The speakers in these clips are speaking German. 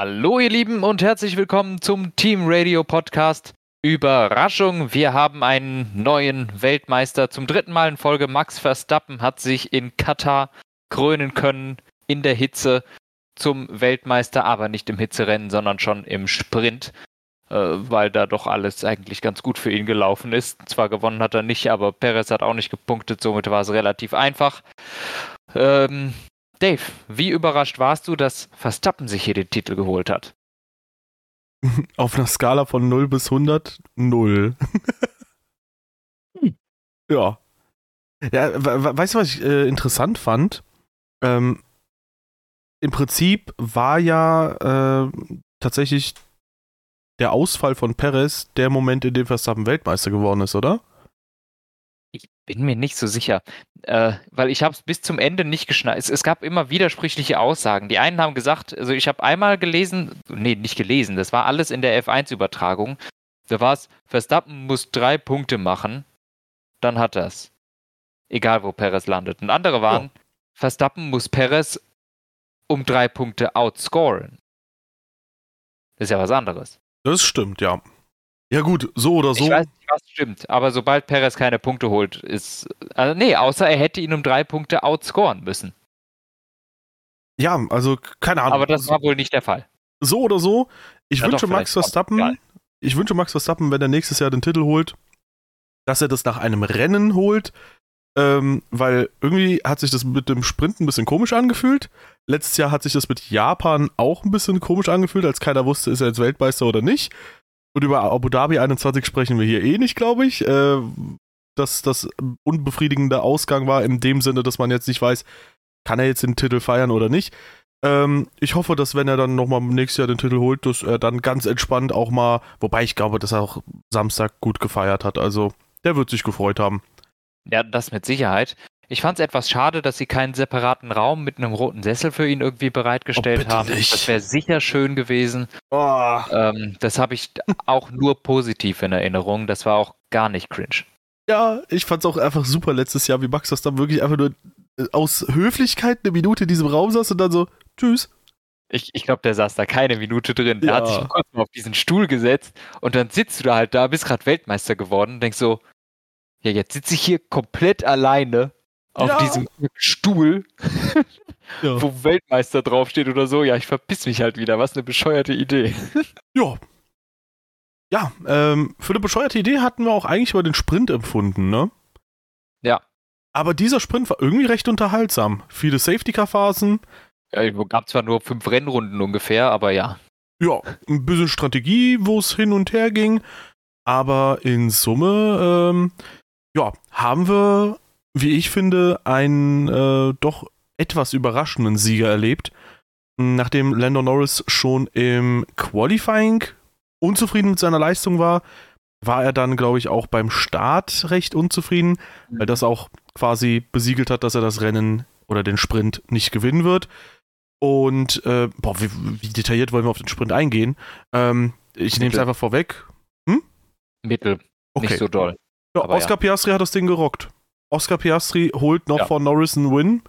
Hallo ihr Lieben und herzlich willkommen zum Team Radio Podcast. Überraschung, wir haben einen neuen Weltmeister. Zum dritten Mal in Folge. Max Verstappen hat sich in Katar krönen können in der Hitze zum Weltmeister, aber nicht im Hitzerennen, sondern schon im Sprint, äh, weil da doch alles eigentlich ganz gut für ihn gelaufen ist. Zwar gewonnen hat er nicht, aber Perez hat auch nicht gepunktet, somit war es relativ einfach. Ähm, Dave, wie überrascht warst du, dass Verstappen sich hier den Titel geholt hat? Auf einer Skala von 0 bis 100, 0. hm. Ja. Ja, weißt du, was ich äh, interessant fand? Ähm, Im Prinzip war ja äh, tatsächlich der Ausfall von Perez der Moment, in dem Verstappen Weltmeister geworden ist, oder? Bin mir nicht so sicher, äh, weil ich habe es bis zum Ende nicht geschnallt. Es, es, gab immer widersprüchliche Aussagen. Die einen haben gesagt, also ich habe einmal gelesen, nee, nicht gelesen, das war alles in der F1-Übertragung. Da war es, Verstappen muss drei Punkte machen, dann hat er es. Egal, wo Perez landet. Und andere waren, oh. Verstappen muss Perez um drei Punkte outscoren. Das ist ja was anderes. Das stimmt, ja. Ja, gut, so oder so. Ich weiß nicht, was stimmt, aber sobald Perez keine Punkte holt, ist. Also, nee, außer er hätte ihn um drei Punkte outscoren müssen. Ja, also, keine Ahnung. Aber das war wohl nicht der Fall. So oder so, ich ja, wünsche doch, Max Verstappen, ich wünsche Max Verstappen, wenn er nächstes Jahr den Titel holt, dass er das nach einem Rennen holt, ähm, weil irgendwie hat sich das mit dem Sprint ein bisschen komisch angefühlt. Letztes Jahr hat sich das mit Japan auch ein bisschen komisch angefühlt, als keiner wusste, ist er jetzt Weltmeister oder nicht. Und über Abu Dhabi 21 sprechen wir hier eh nicht, glaube ich. Äh, dass das unbefriedigende Ausgang war, in dem Sinne, dass man jetzt nicht weiß, kann er jetzt den Titel feiern oder nicht. Ähm, ich hoffe, dass wenn er dann nochmal nächstes Jahr den Titel holt, dass er dann ganz entspannt auch mal, wobei ich glaube, dass er auch Samstag gut gefeiert hat. Also der wird sich gefreut haben. Ja, das mit Sicherheit. Ich fand es etwas schade, dass sie keinen separaten Raum mit einem roten Sessel für ihn irgendwie bereitgestellt oh, haben. Nicht. Das wäre sicher schön gewesen. Oh. Ähm, das habe ich auch nur positiv in Erinnerung. Das war auch gar nicht cringe. Ja, ich fand es auch einfach super letztes Jahr, wie Max das dann wirklich einfach nur äh, aus Höflichkeit eine Minute in diesem Raum saß und dann so, tschüss. Ich, ich glaube, der saß da keine Minute drin. Der ja. hat sich kurz mal auf diesen Stuhl gesetzt und dann sitzt du da halt da, bist gerade Weltmeister geworden und denkst so, ja, jetzt sitze ich hier komplett alleine auf ja. diesem Stuhl, ja. wo Weltmeister draufsteht oder so. Ja, ich verpiss mich halt wieder. Was eine bescheuerte Idee. ja. Ja, ähm, für eine bescheuerte Idee hatten wir auch eigentlich über den Sprint empfunden, ne? Ja. Aber dieser Sprint war irgendwie recht unterhaltsam. Viele Safety-Car-Phasen. Ja, gab zwar nur fünf Rennrunden ungefähr, aber ja. Ja, ein bisschen Strategie, wo es hin und her ging. Aber in Summe, ähm, ja, haben wir wie ich finde, einen äh, doch etwas überraschenden Sieger erlebt. Nachdem Lando Norris schon im Qualifying unzufrieden mit seiner Leistung war, war er dann, glaube ich, auch beim Start recht unzufrieden, weil das auch quasi besiegelt hat, dass er das Rennen oder den Sprint nicht gewinnen wird. Und, äh, boah, wie, wie, detailliert wollen wir auf den Sprint eingehen? Ähm, ich nehme es einfach vorweg. Hm? Mittel. Okay. Nicht so doll. Ja, Oscar ja. Piastri hat das Ding gerockt. Oscar Piastri holt noch ja. von Norris einen Win,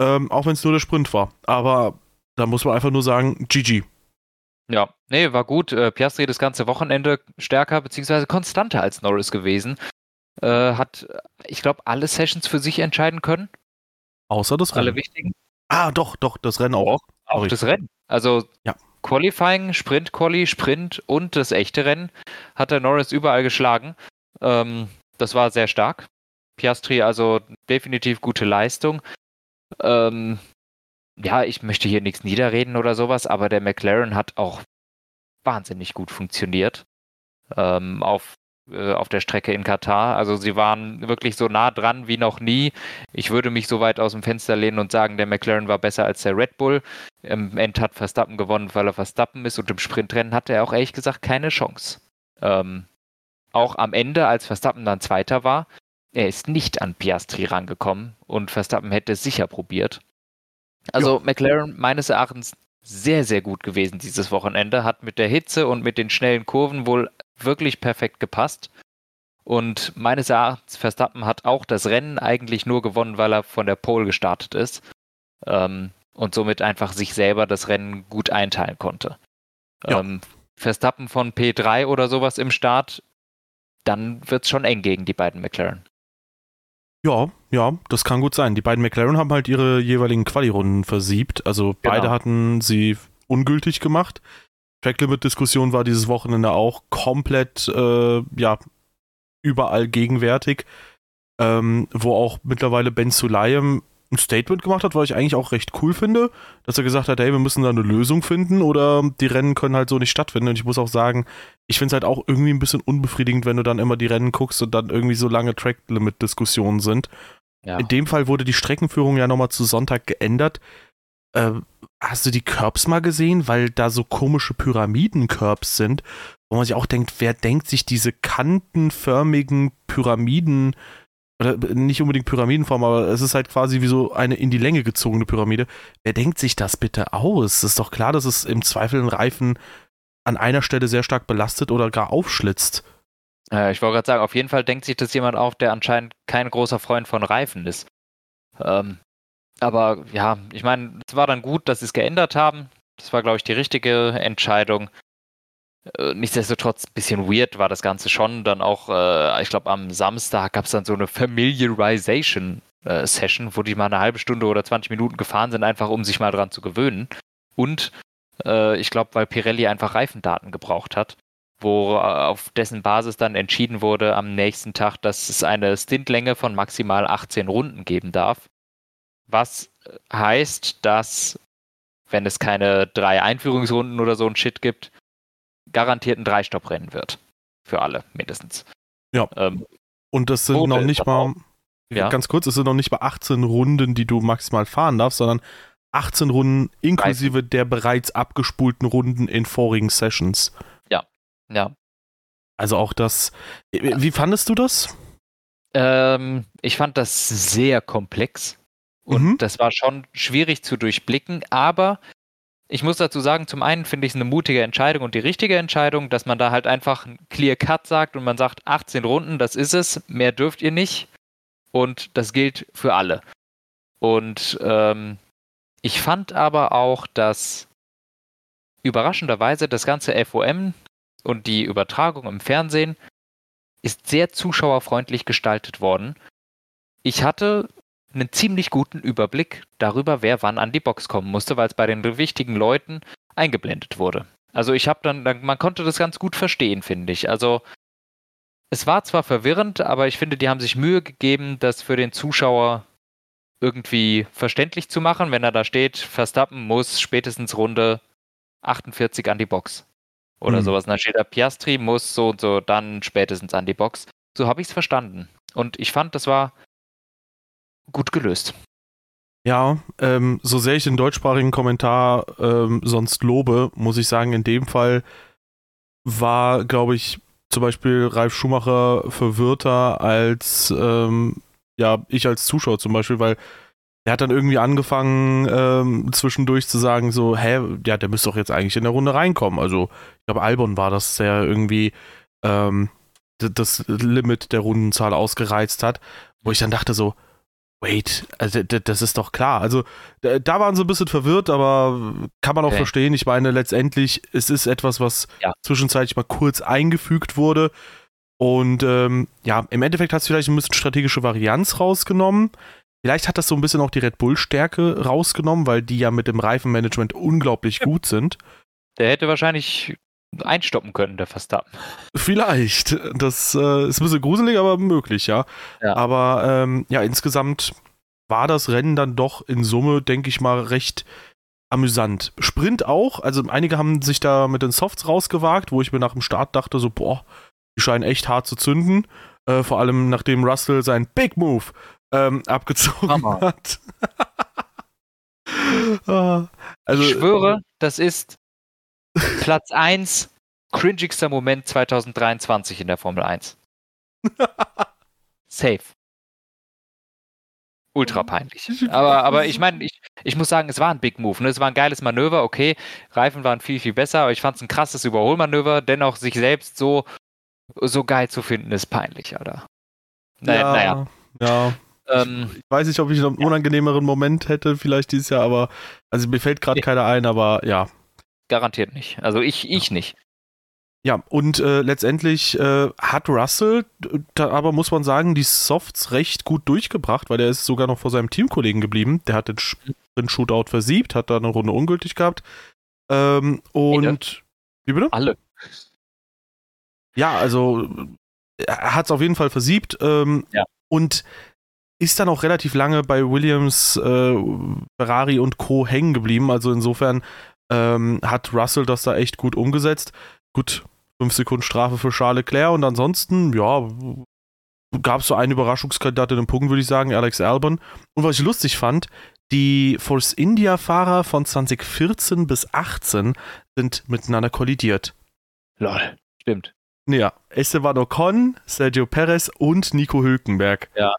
ähm, auch wenn es nur der Sprint war. Aber da muss man einfach nur sagen, GG. Ja, nee, war gut. Äh, Piastri das ganze Wochenende stärker bzw. konstanter als Norris gewesen. Äh, hat, ich glaube, alle Sessions für sich entscheiden können. Außer das Rennen. Alle wichtigen. Ah, doch, doch, das Rennen auch. Auch, auch das Rennen. Also ja. Qualifying, Sprint, Quali, Sprint und das echte Rennen hat der Norris überall geschlagen. Ähm, das war sehr stark. Piastri also definitiv gute Leistung. Ähm, ja, ich möchte hier nichts niederreden oder sowas, aber der McLaren hat auch wahnsinnig gut funktioniert ähm, auf, äh, auf der Strecke in Katar. Also sie waren wirklich so nah dran wie noch nie. Ich würde mich so weit aus dem Fenster lehnen und sagen, der McLaren war besser als der Red Bull. Im End hat Verstappen gewonnen, weil er Verstappen ist und im Sprintrennen hatte er auch ehrlich gesagt keine Chance. Ähm, auch am Ende, als Verstappen dann Zweiter war, er ist nicht an Piastri rangekommen und Verstappen hätte es sicher probiert. Also ja. McLaren meines Erachtens sehr, sehr gut gewesen dieses Wochenende, hat mit der Hitze und mit den schnellen Kurven wohl wirklich perfekt gepasst. Und meines Erachtens, Verstappen hat auch das Rennen eigentlich nur gewonnen, weil er von der Pole gestartet ist. Ähm, und somit einfach sich selber das Rennen gut einteilen konnte. Ja. Ähm, Verstappen von P3 oder sowas im Start, dann wird es schon eng gegen die beiden McLaren. Ja, ja, das kann gut sein. Die beiden McLaren haben halt ihre jeweiligen Quali-Runden versiebt. Also genau. beide hatten sie ungültig gemacht. Track-Limit-Diskussion war dieses Wochenende auch komplett, äh, ja, überall gegenwärtig. Ähm, wo auch mittlerweile Ben Sulayem ein Statement gemacht hat, was ich eigentlich auch recht cool finde, dass er gesagt hat, hey, wir müssen da eine Lösung finden oder die Rennen können halt so nicht stattfinden. Und ich muss auch sagen, ich finde es halt auch irgendwie ein bisschen unbefriedigend, wenn du dann immer die Rennen guckst und dann irgendwie so lange Track-Limit-Diskussionen sind. Ja. In dem Fall wurde die Streckenführung ja nochmal zu Sonntag geändert. Äh, hast du die Curbs mal gesehen? Weil da so komische Pyramiden-Curbs sind, wo man sich auch denkt, wer denkt sich diese kantenförmigen Pyramiden oder nicht unbedingt Pyramidenform, aber es ist halt quasi wie so eine in die Länge gezogene Pyramide. Wer denkt sich das bitte aus? Es ist doch klar, dass es im Zweifel einen Reifen an einer Stelle sehr stark belastet oder gar aufschlitzt. Äh, ich wollte gerade sagen, auf jeden Fall denkt sich das jemand auf, der anscheinend kein großer Freund von Reifen ist. Ähm, aber ja, ich meine, es war dann gut, dass sie es geändert haben. Das war, glaube ich, die richtige Entscheidung. Äh, nichtsdestotrotz bisschen weird war das Ganze schon. Dann auch, äh, ich glaube, am Samstag gab es dann so eine Familiarization äh, wo die mal eine halbe Stunde oder 20 Minuten gefahren sind, einfach um sich mal dran zu gewöhnen. Und äh, ich glaube, weil Pirelli einfach Reifendaten gebraucht hat, wo äh, auf dessen Basis dann entschieden wurde am nächsten Tag, dass es eine Stintlänge von maximal 18 Runden geben darf. Was heißt, dass, wenn es keine drei Einführungsrunden oder so ein Shit gibt, garantiert ein Dreistopp-Rennen wird. Für alle, mindestens. Ja. Ähm, und das sind noch nicht mal, ja. ganz kurz, es sind noch nicht mal 18 Runden, die du maximal fahren darfst, sondern 18 Runden inklusive Reifen. der bereits abgespulten Runden in vorigen Sessions. Ja, ja. Also auch das. Wie fandest du das? Ähm, ich fand das sehr komplex und mhm. das war schon schwierig zu durchblicken, aber ich muss dazu sagen, zum einen finde ich es eine mutige Entscheidung und die richtige Entscheidung, dass man da halt einfach ein Clear Cut sagt und man sagt, 18 Runden, das ist es, mehr dürft ihr nicht. Und das gilt für alle. Und ähm, ich fand aber auch, dass überraschenderweise das ganze FOM und die Übertragung im Fernsehen ist sehr zuschauerfreundlich gestaltet worden. Ich hatte einen ziemlich guten Überblick darüber, wer wann an die Box kommen musste, weil es bei den wichtigen Leuten eingeblendet wurde. Also ich habe dann, man konnte das ganz gut verstehen, finde ich. Also es war zwar verwirrend, aber ich finde, die haben sich Mühe gegeben, das für den Zuschauer irgendwie verständlich zu machen, wenn er da steht, Verstappen muss spätestens Runde 48 an die Box. Oder mhm. sowas. Und dann steht da, Piastri muss so und so dann spätestens an die Box. So habe ich es verstanden. Und ich fand, das war gut gelöst. Ja, ähm, so sehr ich den deutschsprachigen Kommentar ähm, sonst lobe, muss ich sagen, in dem Fall war, glaube ich, zum Beispiel Ralf Schumacher verwirrter als ähm, ja, ich als Zuschauer zum Beispiel, weil er hat dann irgendwie angefangen, ähm, zwischendurch zu sagen, so, hä, ja, der müsste doch jetzt eigentlich in der Runde reinkommen. Also, ich glaube, Albon war das, der irgendwie ähm, das Limit der Rundenzahl ausgereizt hat, wo ich dann dachte so, wait, also das ist doch klar. Also da waren sie ein bisschen verwirrt, aber kann man auch okay. verstehen. Ich meine, letztendlich, es ist etwas, was ja. zwischenzeitlich mal kurz eingefügt wurde. Und ähm, ja, im Endeffekt hat es vielleicht ein bisschen strategische Varianz rausgenommen. Vielleicht hat das so ein bisschen auch die Red Bull-Stärke rausgenommen, weil die ja mit dem Reifenmanagement unglaublich ja. gut sind. Der hätte wahrscheinlich einstoppen können, der Verstappen. Vielleicht. Das äh, ist ein bisschen gruselig, aber möglich, ja. ja. Aber ähm, ja, insgesamt war das Rennen dann doch in Summe, denke ich mal, recht amüsant. Sprint auch, also einige haben sich da mit den Softs rausgewagt, wo ich mir nach dem Start dachte, so, boah, die scheinen echt hart zu zünden. Äh, vor allem nachdem Russell seinen Big Move ähm, abgezogen Hammer. hat. Ah, also, ich schwöre, das ist Platz 1 cringigster Moment 2023 in der Formel 1. Safe. Ultra peinlich. Aber, aber ich meine, ich, ich muss sagen, es war ein Big Move. Ne? Es war ein geiles Manöver, okay. Reifen waren viel, viel besser, aber ich fand es ein krasses Überholmanöver. Dennoch sich selbst so, so geil zu finden, ist peinlich, Alter. Naja. Ja, naja. ja. Ähm, ich weiß nicht, ob ich noch einen unangenehmeren Moment hätte, vielleicht dieses Jahr, aber also mir fällt gerade nee. keiner ein, aber ja. Garantiert nicht. Also ich, ich nicht. Ja, und äh, letztendlich äh, hat Russell, da aber muss man sagen, die Softs recht gut durchgebracht, weil er ist sogar noch vor seinem Teamkollegen geblieben. Der hat den, den Shootout versiebt, hat da eine Runde ungültig gehabt. Ähm, und. Wie bitte? Alle. Ja, also er hat es auf jeden Fall versiebt. Ähm, ja. Und ist dann auch relativ lange bei Williams, äh, Ferrari und Co. hängen geblieben. Also insofern ähm, hat Russell das da echt gut umgesetzt. Gut, 5 Sekunden Strafe für Charles Leclerc und ansonsten, ja, gab es so einen Überraschungskandidat in den Punkten, würde ich sagen, Alex Albon. Und was ich lustig fand, die Force India-Fahrer von 2014 bis 18 sind miteinander kollidiert. Lol, stimmt. Ja, Esteban Ocon, Sergio Perez und Nico Hülkenberg. Ja.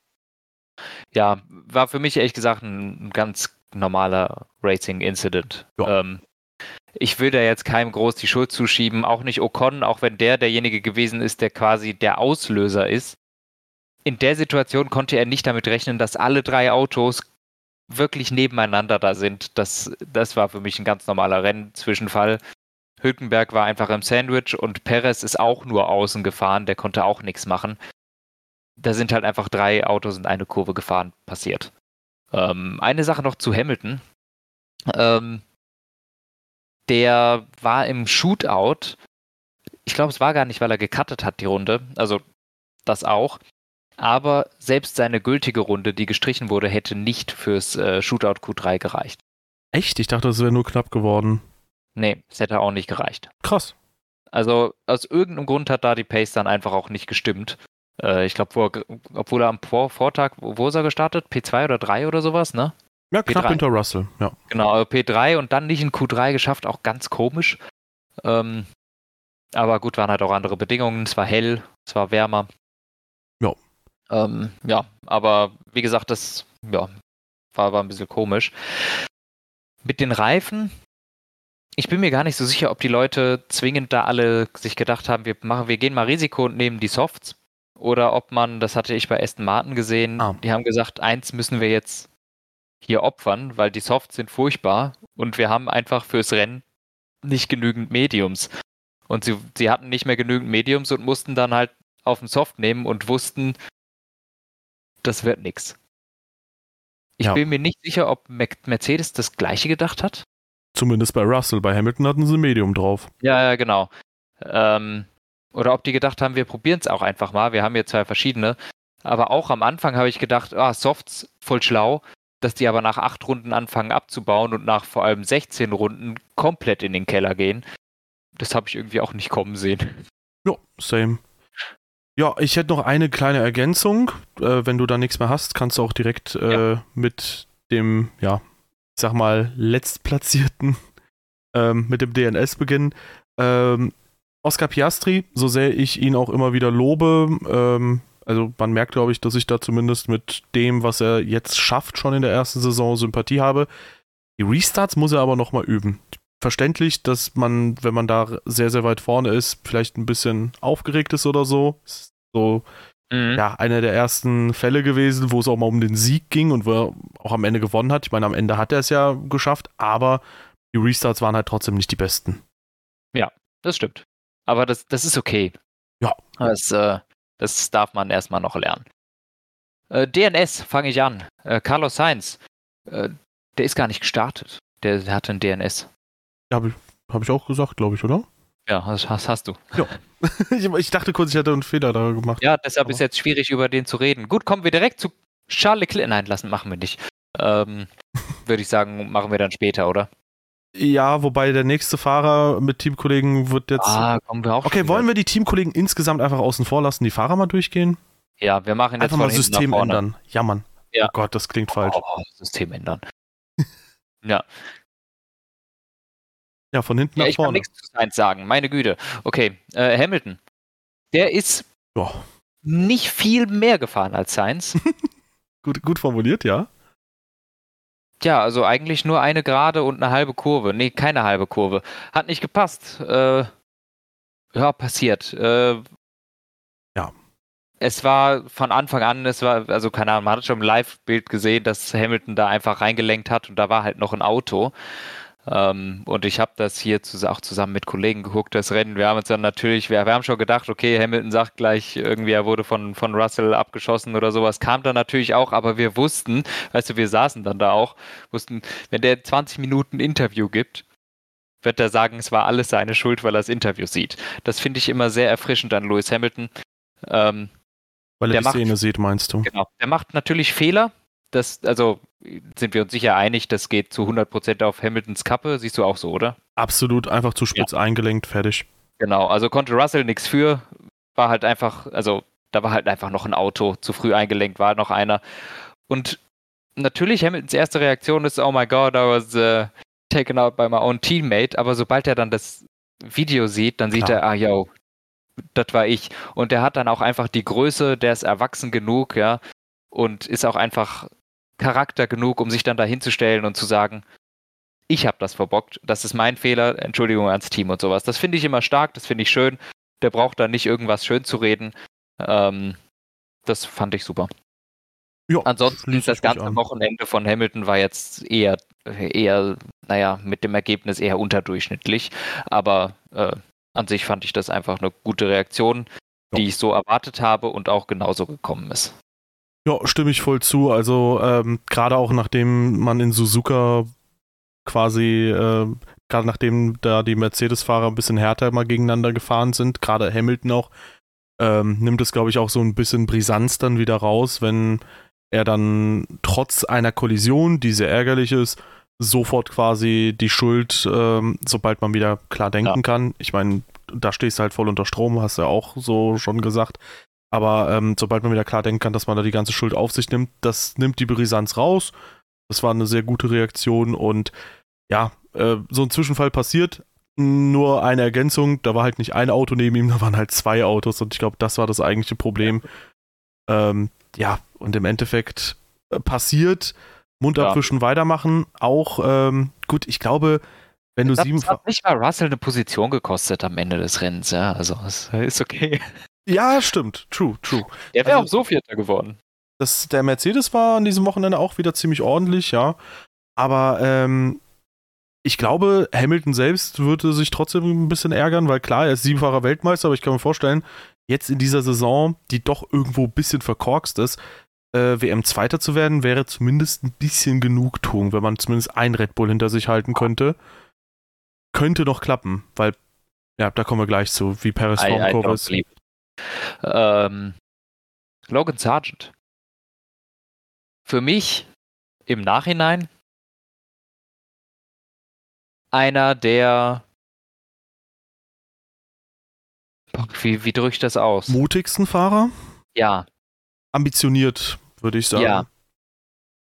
Ja, war für mich ehrlich gesagt ein ganz normaler Racing-Incident. Ja. Ähm, ich will da jetzt keinem groß die Schuld zuschieben, auch nicht Ocon, auch wenn der derjenige gewesen ist, der quasi der Auslöser ist. In der Situation konnte er nicht damit rechnen, dass alle drei Autos wirklich nebeneinander da sind. Das, das war für mich ein ganz normaler Rennzwischenfall. Hülkenberg war einfach im Sandwich und Perez ist auch nur außen gefahren, der konnte auch nichts machen. Da sind halt einfach drei Autos in eine Kurve gefahren, passiert. Ähm, eine Sache noch zu Hamilton. Ähm, der war im Shootout. Ich glaube, es war gar nicht, weil er gecuttet hat, die Runde. Also das auch. Aber selbst seine gültige Runde, die gestrichen wurde, hätte nicht fürs äh, Shootout Q3 gereicht. Echt? Ich dachte, es wäre nur knapp geworden. Nee, es hätte auch nicht gereicht. Krass. Also aus irgendeinem Grund hat da die Pace dann einfach auch nicht gestimmt. Äh, ich glaube, obwohl er am Vortag, wo ist er gestartet? P2 oder 3 oder sowas, ne? Ja, knapp P3. hinter Russell, ja. Genau, also P3 und dann nicht in Q3 geschafft, auch ganz komisch. Ähm, aber gut, waren halt auch andere Bedingungen. Es war hell, es war wärmer. Ja. Ähm, ja, aber wie gesagt, das ja, war, war ein bisschen komisch. Mit den Reifen, ich bin mir gar nicht so sicher, ob die Leute zwingend da alle sich gedacht haben, wir machen, wir gehen mal Risiko und nehmen die Softs. Oder ob man, das hatte ich bei Aston Martin gesehen, ah. die haben gesagt, eins müssen wir jetzt hier opfern, weil die Softs sind furchtbar und wir haben einfach fürs Rennen nicht genügend Mediums. Und sie, sie hatten nicht mehr genügend Mediums und mussten dann halt auf den Soft nehmen und wussten, das wird nix. Ich ja. bin mir nicht sicher, ob Mercedes das gleiche gedacht hat. Zumindest bei Russell. Bei Hamilton hatten sie Medium drauf. Ja, ja, genau. Ähm, oder ob die gedacht haben, wir probieren es auch einfach mal. Wir haben hier zwei verschiedene. Aber auch am Anfang habe ich gedacht, ah, Softs voll schlau, dass die aber nach acht Runden anfangen abzubauen und nach vor allem 16 Runden komplett in den Keller gehen. Das habe ich irgendwie auch nicht kommen sehen. Ja, same. Ja, ich hätte noch eine kleine Ergänzung. Äh, wenn du da nichts mehr hast, kannst du auch direkt äh, ja. mit dem, ja, ich sag mal, letztplatzierten ähm, mit dem DNS beginnen. Ähm, Oscar Piastri, so sehr ich ihn auch immer wieder lobe, ähm, also man merkt, glaube ich, dass ich da zumindest mit dem, was er jetzt schafft, schon in der ersten Saison Sympathie habe. Die Restarts muss er aber nochmal üben. Verständlich, dass man, wenn man da sehr, sehr weit vorne ist, vielleicht ein bisschen aufgeregt ist oder so. So, mhm. ja, einer der ersten Fälle gewesen, wo es auch mal um den Sieg ging und wo er auch am Ende gewonnen hat. Ich meine, am Ende hat er es ja geschafft, aber die Restarts waren halt trotzdem nicht die besten. Ja, das stimmt. Aber das, das ist okay. Ja. Das, äh, das darf man erstmal noch lernen. Äh, DNS fange ich an. Äh, Carlos Sainz, äh, der ist gar nicht gestartet. Der, der hatte ein DNS. Ja, habe ich, hab ich auch gesagt, glaube ich, oder? Ja, das hast, hast du. Ja. ich, ich, dachte kurz, ich hätte einen Fehler da gemacht. Ja, deshalb Aber. ist jetzt schwierig, über den zu reden. Gut, kommen wir direkt zu Charles Leclerc. Nein, lassen, machen wir nicht. Ähm, Würde ich sagen, machen wir dann später, oder? Ja, wobei der nächste Fahrer mit Teamkollegen wird jetzt. Ah, kommen wir auch. Okay, wollen wir die Teamkollegen insgesamt einfach außen vor lassen, die Fahrer mal durchgehen? Ja, wir machen jetzt einfach mal System ändern. Ja, Mann. Ja. Oh Gott, das klingt falsch. Oh, System ändern. ja. Ja, von hinten ja, nach vorne. Ich kann nichts zu Sainz sagen, meine Güte. Okay, äh, Hamilton. Der ist oh. nicht viel mehr gefahren als Sainz. gut, gut formuliert, ja. Ja, also eigentlich nur eine gerade und eine halbe Kurve. Nee, keine halbe Kurve. Hat nicht gepasst. Äh, ja, passiert. Äh, ja. es war von Anfang an, es war, also keine Ahnung, man hat schon im Live-Bild gesehen, dass Hamilton da einfach reingelenkt hat und da war halt noch ein Auto. Ähm, und ich habe das hier zu, auch zusammen mit Kollegen geguckt, das Rennen. Wir haben uns dann natürlich, wir, wir, haben schon gedacht, okay, Hamilton sagt gleich, irgendwie er wurde von, von Russell abgeschossen oder sowas. Kam dann natürlich auch, aber wir wussten, weißt du, wir saßen dann da auch, wussten, wenn der 20 Minuten Interview gibt, wird er sagen, es war alles seine Schuld, weil er das Interview sieht. Das finde ich immer sehr erfrischend an Lewis Hamilton. Ähm, weil er die macht, Szene sieht, meinst du? Genau. Der macht natürlich Fehler, das, also sind wir uns sicher einig, das geht zu 100% auf Hamiltons Kappe. Siehst du auch so, oder? Absolut, einfach zu spitz ja. eingelenkt, fertig. Genau, also konnte Russell nichts für. War halt einfach, also da war halt einfach noch ein Auto, zu früh eingelenkt war noch einer. Und natürlich, Hamiltons erste Reaktion ist, oh my god, I was uh, taken out by my own teammate. Aber sobald er dann das Video sieht, dann sieht Klar. er, ah, yo, das war ich. Und der hat dann auch einfach die Größe, der ist erwachsen genug, ja, und ist auch einfach Charakter genug, um sich dann da hinzustellen und zu sagen, ich habe das verbockt, das ist mein Fehler, Entschuldigung ans Team und sowas. Das finde ich immer stark, das finde ich schön. Der braucht da nicht irgendwas schön zu reden. Ähm, das fand ich super. Ja, Ansonsten das ganze Wochenende von Hamilton war jetzt eher, eher, naja, mit dem Ergebnis eher unterdurchschnittlich. Aber äh, an sich fand ich das einfach eine gute Reaktion, ja. die ich so erwartet habe und auch genauso gekommen ist. Ja, stimme ich voll zu. Also ähm, gerade auch nachdem man in Suzuka quasi, äh, gerade nachdem da die Mercedes-Fahrer ein bisschen härter mal gegeneinander gefahren sind, gerade Hamilton auch, ähm, nimmt es, glaube ich, auch so ein bisschen Brisanz dann wieder raus, wenn er dann trotz einer Kollision, die sehr ärgerlich ist, sofort quasi die Schuld, ähm, sobald man wieder klar denken ja. kann. Ich meine, da stehst du halt voll unter Strom, hast du ja auch so schon gesagt. Aber ähm, sobald man wieder klar denken kann, dass man da die ganze Schuld auf sich nimmt, das nimmt die Brisanz raus. Das war eine sehr gute Reaktion und ja, äh, so ein Zwischenfall passiert. Nur eine Ergänzung, da war halt nicht ein Auto neben ihm, da waren halt zwei Autos und ich glaube, das war das eigentliche Problem. Ähm, ja, und im Endeffekt äh, passiert, Mund abwischen, ja. weitermachen. Auch, ähm, gut, ich glaube, wenn du das sieben. Das hat nicht mal Russell eine Position gekostet am Ende des Rennens, ja. Also, es ist okay. Ja, stimmt. True, true. Der wäre also, auch so Vierter geworden. Das, der Mercedes war an diesem Wochenende auch wieder ziemlich ordentlich, ja. Aber ähm, ich glaube, Hamilton selbst würde sich trotzdem ein bisschen ärgern, weil klar, er ist siebenfacher Weltmeister, aber ich kann mir vorstellen, jetzt in dieser Saison, die doch irgendwo ein bisschen verkorkst ist, äh, WM-Zweiter zu werden, wäre zumindest ein bisschen Genugtuung, wenn man zumindest ein Red Bull hinter sich halten könnte. Könnte noch klappen, weil, ja, da kommen wir gleich zu, wie Paris Formkurve ist. Ähm, Logan Sargent. Für mich im Nachhinein einer der wie, wie drücke ich das aus? Mutigsten Fahrer? Ja. Ambitioniert, würde ich sagen. Ja.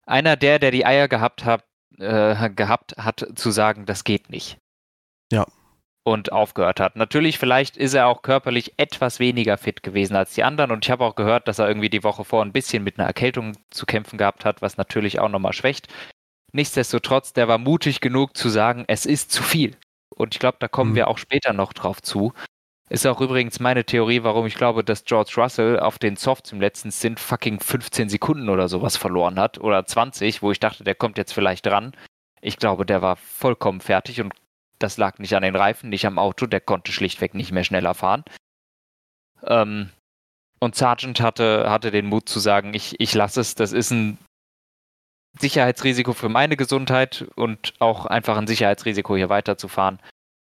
Einer der, der die Eier gehabt hat, äh, gehabt hat, zu sagen, das geht nicht. Ja und aufgehört hat. Natürlich, vielleicht ist er auch körperlich etwas weniger fit gewesen als die anderen und ich habe auch gehört, dass er irgendwie die Woche vor ein bisschen mit einer Erkältung zu kämpfen gehabt hat, was natürlich auch nochmal schwächt. Nichtsdestotrotz, der war mutig genug zu sagen, es ist zu viel. Und ich glaube, da kommen mhm. wir auch später noch drauf zu. Ist auch übrigens meine Theorie, warum ich glaube, dass George Russell auf den Softs im letzten Stint fucking 15 Sekunden oder sowas verloren hat oder 20, wo ich dachte, der kommt jetzt vielleicht dran. Ich glaube, der war vollkommen fertig und das lag nicht an den Reifen, nicht am Auto, der konnte schlichtweg nicht mehr schneller fahren. Ähm, und Sargent hatte, hatte den Mut zu sagen, ich, ich lasse es, das ist ein Sicherheitsrisiko für meine Gesundheit und auch einfach ein Sicherheitsrisiko, hier weiterzufahren.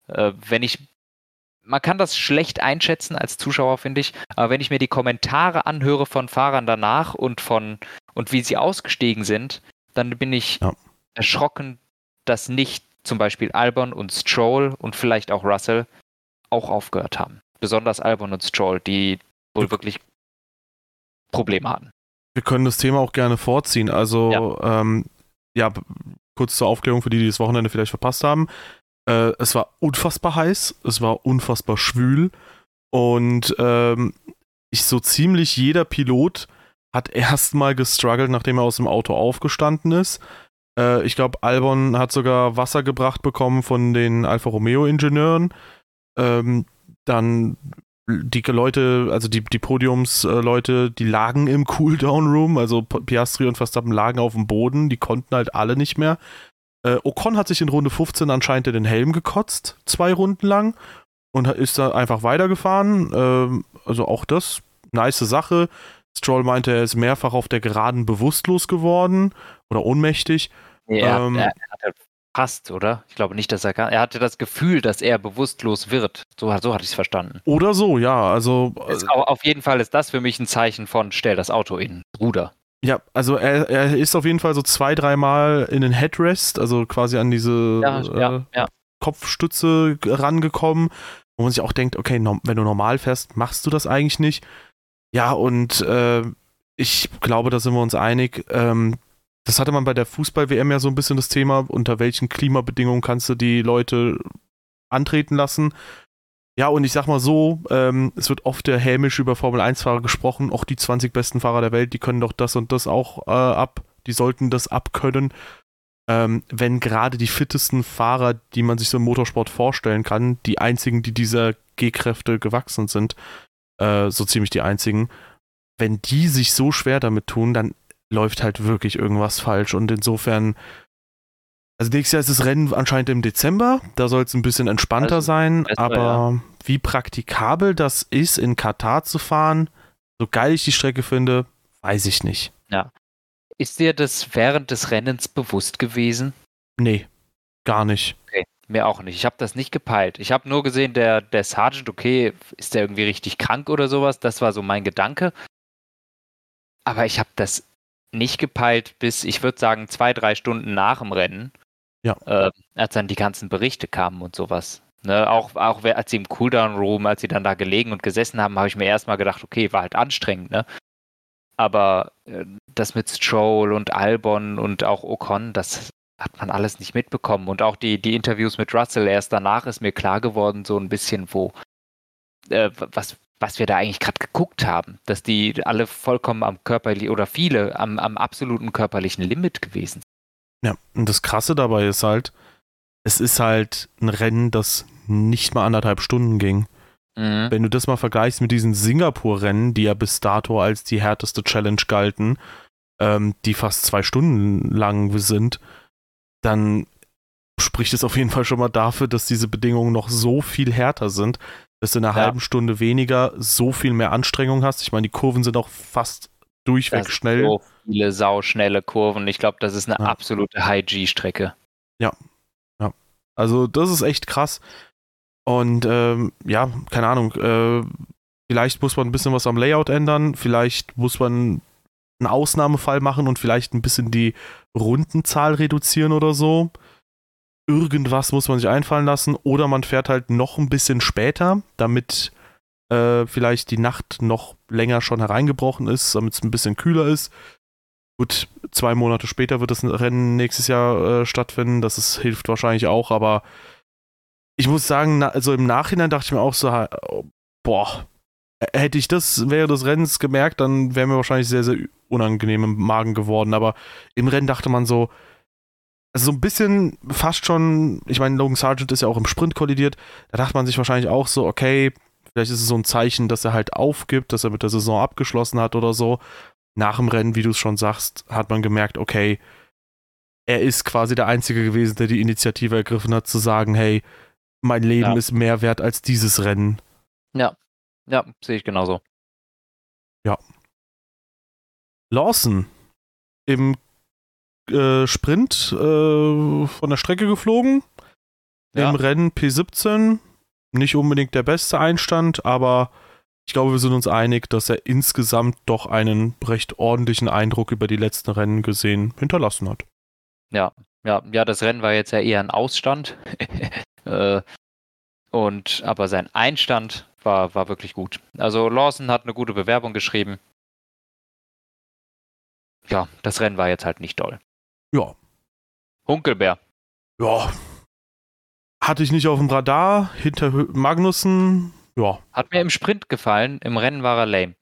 Äh, wenn ich, man kann das schlecht einschätzen als Zuschauer, finde ich, aber wenn ich mir die Kommentare anhöre von Fahrern danach und von, und wie sie ausgestiegen sind, dann bin ich ja. erschrocken, dass nicht zum Beispiel Albon und Stroll und vielleicht auch Russell auch aufgehört haben. Besonders Albon und Stroll, die wohl wir wirklich Probleme hatten. Wir können das Thema auch gerne vorziehen. Also, ja, ähm, ja kurz zur Aufklärung für die, die das Wochenende vielleicht verpasst haben. Äh, es war unfassbar heiß, es war unfassbar schwül und ähm, ich so ziemlich jeder Pilot hat erstmal gestruggelt, nachdem er aus dem Auto aufgestanden ist. Äh, ich glaube, Albon hat sogar Wasser gebracht bekommen von den Alfa Romeo-Ingenieuren. Ähm, dann die Leute, also die, die Podiumsleute, die lagen im Cooldown-Room, also Piastri und Verstappen lagen auf dem Boden, die konnten halt alle nicht mehr. Äh, Ocon hat sich in Runde 15 anscheinend in den Helm gekotzt, zwei Runden lang, und ist da einfach weitergefahren. Ähm, also auch das, nice Sache. Stroll meinte, er ist mehrfach auf der Geraden bewusstlos geworden oder ohnmächtig. Ja, ähm, er, er hatte fast, oder? Ich glaube nicht, dass er kann. Er hatte das Gefühl, dass er bewusstlos wird. So, so hatte ich es verstanden. Oder so, ja. Also ist, auf jeden Fall ist das für mich ein Zeichen von stell das Auto in Ruder. Ja, also er, er ist auf jeden Fall so zwei, dreimal in den Headrest, also quasi an diese ja, äh, ja, ja. Kopfstütze rangekommen, wo man sich auch denkt, okay, wenn du normal fährst, machst du das eigentlich nicht. Ja, und äh, ich glaube, da sind wir uns einig. Ähm, das hatte man bei der Fußball-WM ja so ein bisschen das Thema, unter welchen Klimabedingungen kannst du die Leute antreten lassen. Ja, und ich sag mal so, ähm, es wird oft der hämisch über Formel-1-Fahrer gesprochen, auch die 20 besten Fahrer der Welt, die können doch das und das auch äh, ab, die sollten das abkönnen. Ähm, wenn gerade die fittesten Fahrer, die man sich so im Motorsport vorstellen kann, die einzigen, die dieser G-Kräfte gewachsen sind, äh, so ziemlich die einzigen, wenn die sich so schwer damit tun, dann läuft halt wirklich irgendwas falsch und insofern also nächstes Jahr ist das Rennen anscheinend im Dezember, da soll es ein bisschen entspannter also, sein, aber ja. wie praktikabel das ist, in Katar zu fahren, so geil ich die Strecke finde, weiß ich nicht. Ja. Ist dir das während des Rennens bewusst gewesen? Nee, gar nicht. Okay, mir auch nicht. Ich habe das nicht gepeilt. Ich habe nur gesehen, der, der Sergeant, okay, ist der irgendwie richtig krank oder sowas? Das war so mein Gedanke. Aber ich habe das nicht gepeilt bis, ich würde sagen, zwei, drei Stunden nach dem Rennen. Ja. Äh, als dann die ganzen Berichte kamen und sowas. Ne, auch, auch als sie im Cooldown-Room, als sie dann da gelegen und gesessen haben, habe ich mir erstmal gedacht, okay, war halt anstrengend, ne? Aber äh, das mit Stroll und Albon und auch Ocon, das hat man alles nicht mitbekommen. Und auch die, die Interviews mit Russell, erst danach ist mir klar geworden, so ein bisschen, wo, äh, was, was wir da eigentlich gerade geguckt haben, dass die alle vollkommen am körperlichen oder viele am, am absoluten körperlichen Limit gewesen sind. Ja, und das Krasse dabei ist halt, es ist halt ein Rennen, das nicht mal anderthalb Stunden ging. Mhm. Wenn du das mal vergleichst mit diesen Singapur-Rennen, die ja bis dato als die härteste Challenge galten, ähm, die fast zwei Stunden lang sind, dann spricht es auf jeden Fall schon mal dafür, dass diese Bedingungen noch so viel härter sind, dass du in einer ja. halben Stunde weniger so viel mehr Anstrengung hast. Ich meine, die Kurven sind auch fast durchweg das schnell. So viele sauschnelle Kurven. Ich glaube, das ist eine ja. absolute High-G-Strecke. Ja. Ja. Also, das ist echt krass. Und ähm, ja, keine Ahnung. Äh, vielleicht muss man ein bisschen was am Layout ändern. Vielleicht muss man einen Ausnahmefall machen und vielleicht ein bisschen die Rundenzahl reduzieren oder so. Irgendwas muss man sich einfallen lassen. Oder man fährt halt noch ein bisschen später, damit äh, vielleicht die Nacht noch länger schon hereingebrochen ist, damit es ein bisschen kühler ist. Gut, zwei Monate später wird das Rennen nächstes Jahr äh, stattfinden. Das ist, hilft wahrscheinlich auch, aber ich muss sagen, na, also im Nachhinein dachte ich mir auch so, boah, hätte ich das während des Rennens gemerkt, dann wäre mir wahrscheinlich sehr, sehr unangenehm im Magen geworden. Aber im Rennen dachte man so, also so ein bisschen fast schon, ich meine, Logan Sargent ist ja auch im Sprint kollidiert, da dachte man sich wahrscheinlich auch so, okay, Vielleicht ist es so ein Zeichen, dass er halt aufgibt, dass er mit der Saison abgeschlossen hat oder so. Nach dem Rennen, wie du es schon sagst, hat man gemerkt, okay, er ist quasi der Einzige gewesen, der die Initiative ergriffen hat, zu sagen, hey, mein Leben ja. ist mehr wert als dieses Rennen. Ja, ja, sehe ich genauso. Ja. Lawson im äh, Sprint äh, von der Strecke geflogen. Ja. Im Rennen P17 nicht unbedingt der beste Einstand, aber ich glaube, wir sind uns einig, dass er insgesamt doch einen recht ordentlichen Eindruck über die letzten Rennen gesehen hinterlassen hat. Ja, ja, ja, das Rennen war jetzt ja eher ein Ausstand. Äh, und aber sein Einstand war, war wirklich gut. Also Lawson hat eine gute Bewerbung geschrieben. Ja, das Rennen war jetzt halt nicht doll. Ja. Hunkelbär. Ja, hatte ich nicht auf dem Radar. Hinter Magnussen, ja. Hat mir im Sprint gefallen, im Rennen war er lame.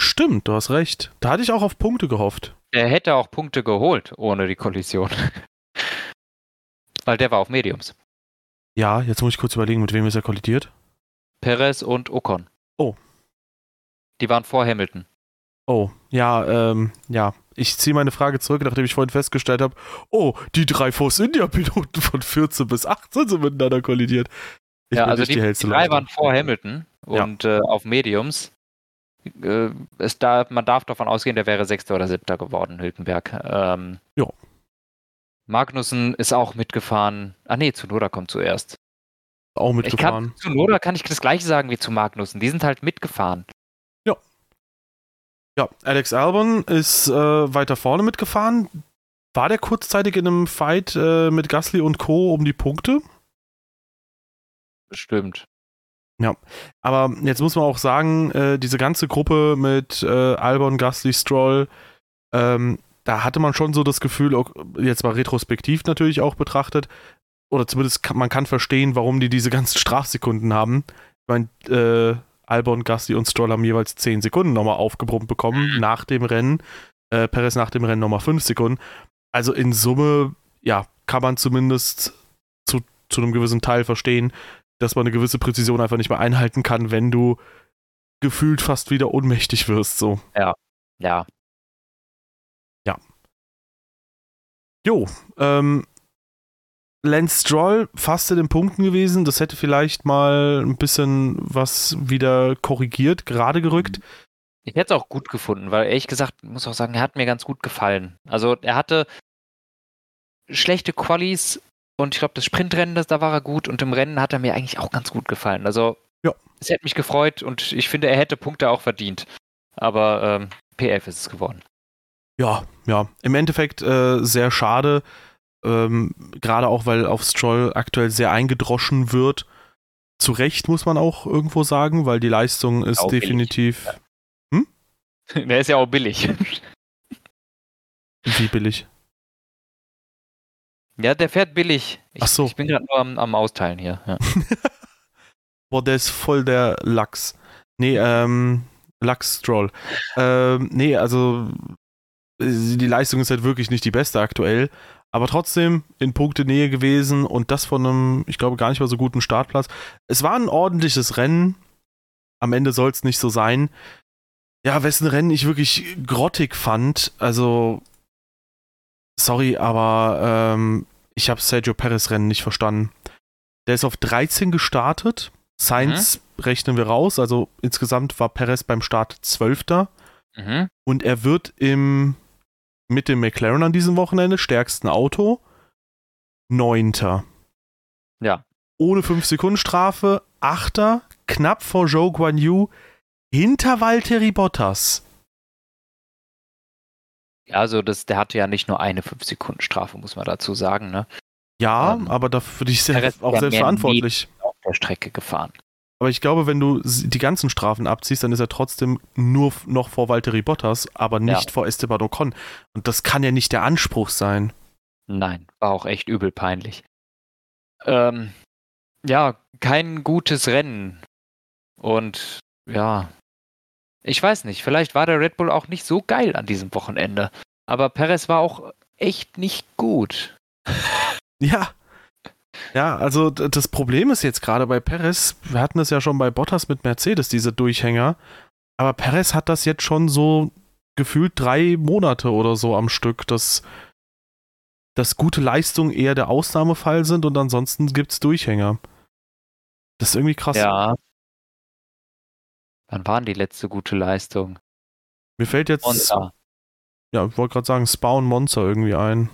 Stimmt, du hast recht. Da hatte ich auch auf Punkte gehofft. Er hätte auch Punkte geholt ohne die Kollision. Weil der war auf Mediums. Ja, jetzt muss ich kurz überlegen, mit wem ist er kollidiert? Perez und Ocon. Oh. Die waren vor Hamilton. Oh, ja, ähm, ja. Ich ziehe meine Frage zurück, nachdem ich vorhin festgestellt habe, oh, die drei Force India-Piloten von 14 bis 18 sind miteinander kollidiert. Ich ja, also die, die, die drei waren vor Hamilton und ja. äh, auf Mediums. Äh, es da, man darf davon ausgehen, der wäre Sechster oder Siebter geworden, Hülkenberg. Ähm, ja. Magnussen ist auch mitgefahren. Ah nee, Zunoda kommt zuerst. Auch mitgefahren. Kann, zu Noda kann ich das gleiche sagen wie zu Magnussen. Die sind halt mitgefahren. Ja. Alex Albon ist äh, weiter vorne mitgefahren. War der kurzzeitig in einem Fight äh, mit Gasly und Co. um die Punkte? Bestimmt. Ja, aber jetzt muss man auch sagen, äh, diese ganze Gruppe mit äh, Albon, Gasly, Stroll, ähm, da hatte man schon so das Gefühl, jetzt mal retrospektiv natürlich auch betrachtet, oder zumindest kann, man kann verstehen, warum die diese ganzen Strafsekunden haben. Ich meine, äh, Albon, Gasly und Stroll haben jeweils 10 Sekunden nochmal aufgebrummt bekommen mhm. nach dem Rennen. Äh, Perez nach dem Rennen nochmal 5 Sekunden. Also in Summe, ja, kann man zumindest zu, zu einem gewissen Teil verstehen, dass man eine gewisse Präzision einfach nicht mehr einhalten kann, wenn du gefühlt fast wieder ohnmächtig wirst. So. Ja, ja. Ja. Jo, ähm, Lance Stroll fast in den Punkten gewesen. Das hätte vielleicht mal ein bisschen was wieder korrigiert, gerade gerückt. Ich hätte es auch gut gefunden, weil ehrlich gesagt, muss auch sagen, er hat mir ganz gut gefallen. Also er hatte schlechte Qualis und ich glaube, das Sprintrennen, das, da war er gut und im Rennen hat er mir eigentlich auch ganz gut gefallen. Also ja. es hätte mich gefreut und ich finde, er hätte Punkte auch verdient. Aber ähm, P11 ist es geworden. Ja, ja. Im Endeffekt äh, sehr schade. Ähm, Gerade auch, weil auf Stroll aktuell sehr eingedroschen wird. Zu Recht muss man auch irgendwo sagen, weil die Leistung ist definitiv. Billig. Hm? Der ist ja auch billig. Wie billig? Ja, der fährt billig. Ich, Ach so. Ich bin gerade nur am, am, Austeilen hier. Ja. Boah, der ist voll der Lachs. Nee, ähm, Lachs-Stroll. Ähm, nee, also die Leistung ist halt wirklich nicht die beste aktuell, aber trotzdem in Punkte Nähe gewesen und das von einem, ich glaube, gar nicht mal so guten Startplatz. Es war ein ordentliches Rennen. Am Ende soll es nicht so sein. Ja, wessen Rennen ich wirklich grottig fand, also sorry, aber ähm, ich habe Sergio Perez Rennen nicht verstanden. Der ist auf 13 gestartet. Sainz mhm. rechnen wir raus, also insgesamt war Perez beim Start 12. Mhm. Und er wird im mit dem McLaren an diesem Wochenende, stärksten Auto, Neunter. Ja. Ohne 5 Sekunden Strafe, Achter, knapp vor Joe Guan Yu, hinter Valtteri Bottas. Also das, der hatte ja nicht nur eine 5 Sekunden Strafe, muss man dazu sagen, ne? Ja, ähm, aber dafür ich selbst, auch selbst verantwortlich. Auf der Strecke gefahren. Aber ich glaube, wenn du die ganzen Strafen abziehst, dann ist er trotzdem nur noch vor Valtteri Bottas, aber nicht ja. vor Esteban Ocon. Und das kann ja nicht der Anspruch sein. Nein, war auch echt übel peinlich. Ähm, ja, kein gutes Rennen. Und ja, ich weiß nicht, vielleicht war der Red Bull auch nicht so geil an diesem Wochenende. Aber Perez war auch echt nicht gut. Ja, ja, also das Problem ist jetzt gerade bei Perez, wir hatten es ja schon bei Bottas mit Mercedes, diese Durchhänger, aber Perez hat das jetzt schon so gefühlt drei Monate oder so am Stück, dass, dass gute Leistungen eher der Ausnahmefall sind und ansonsten gibt es Durchhänger. Das ist irgendwie krass. Ja. Wann waren die letzte gute Leistung? Mir fällt jetzt. Monza. Ja, ich wollte gerade sagen, Spawn Monster irgendwie ein.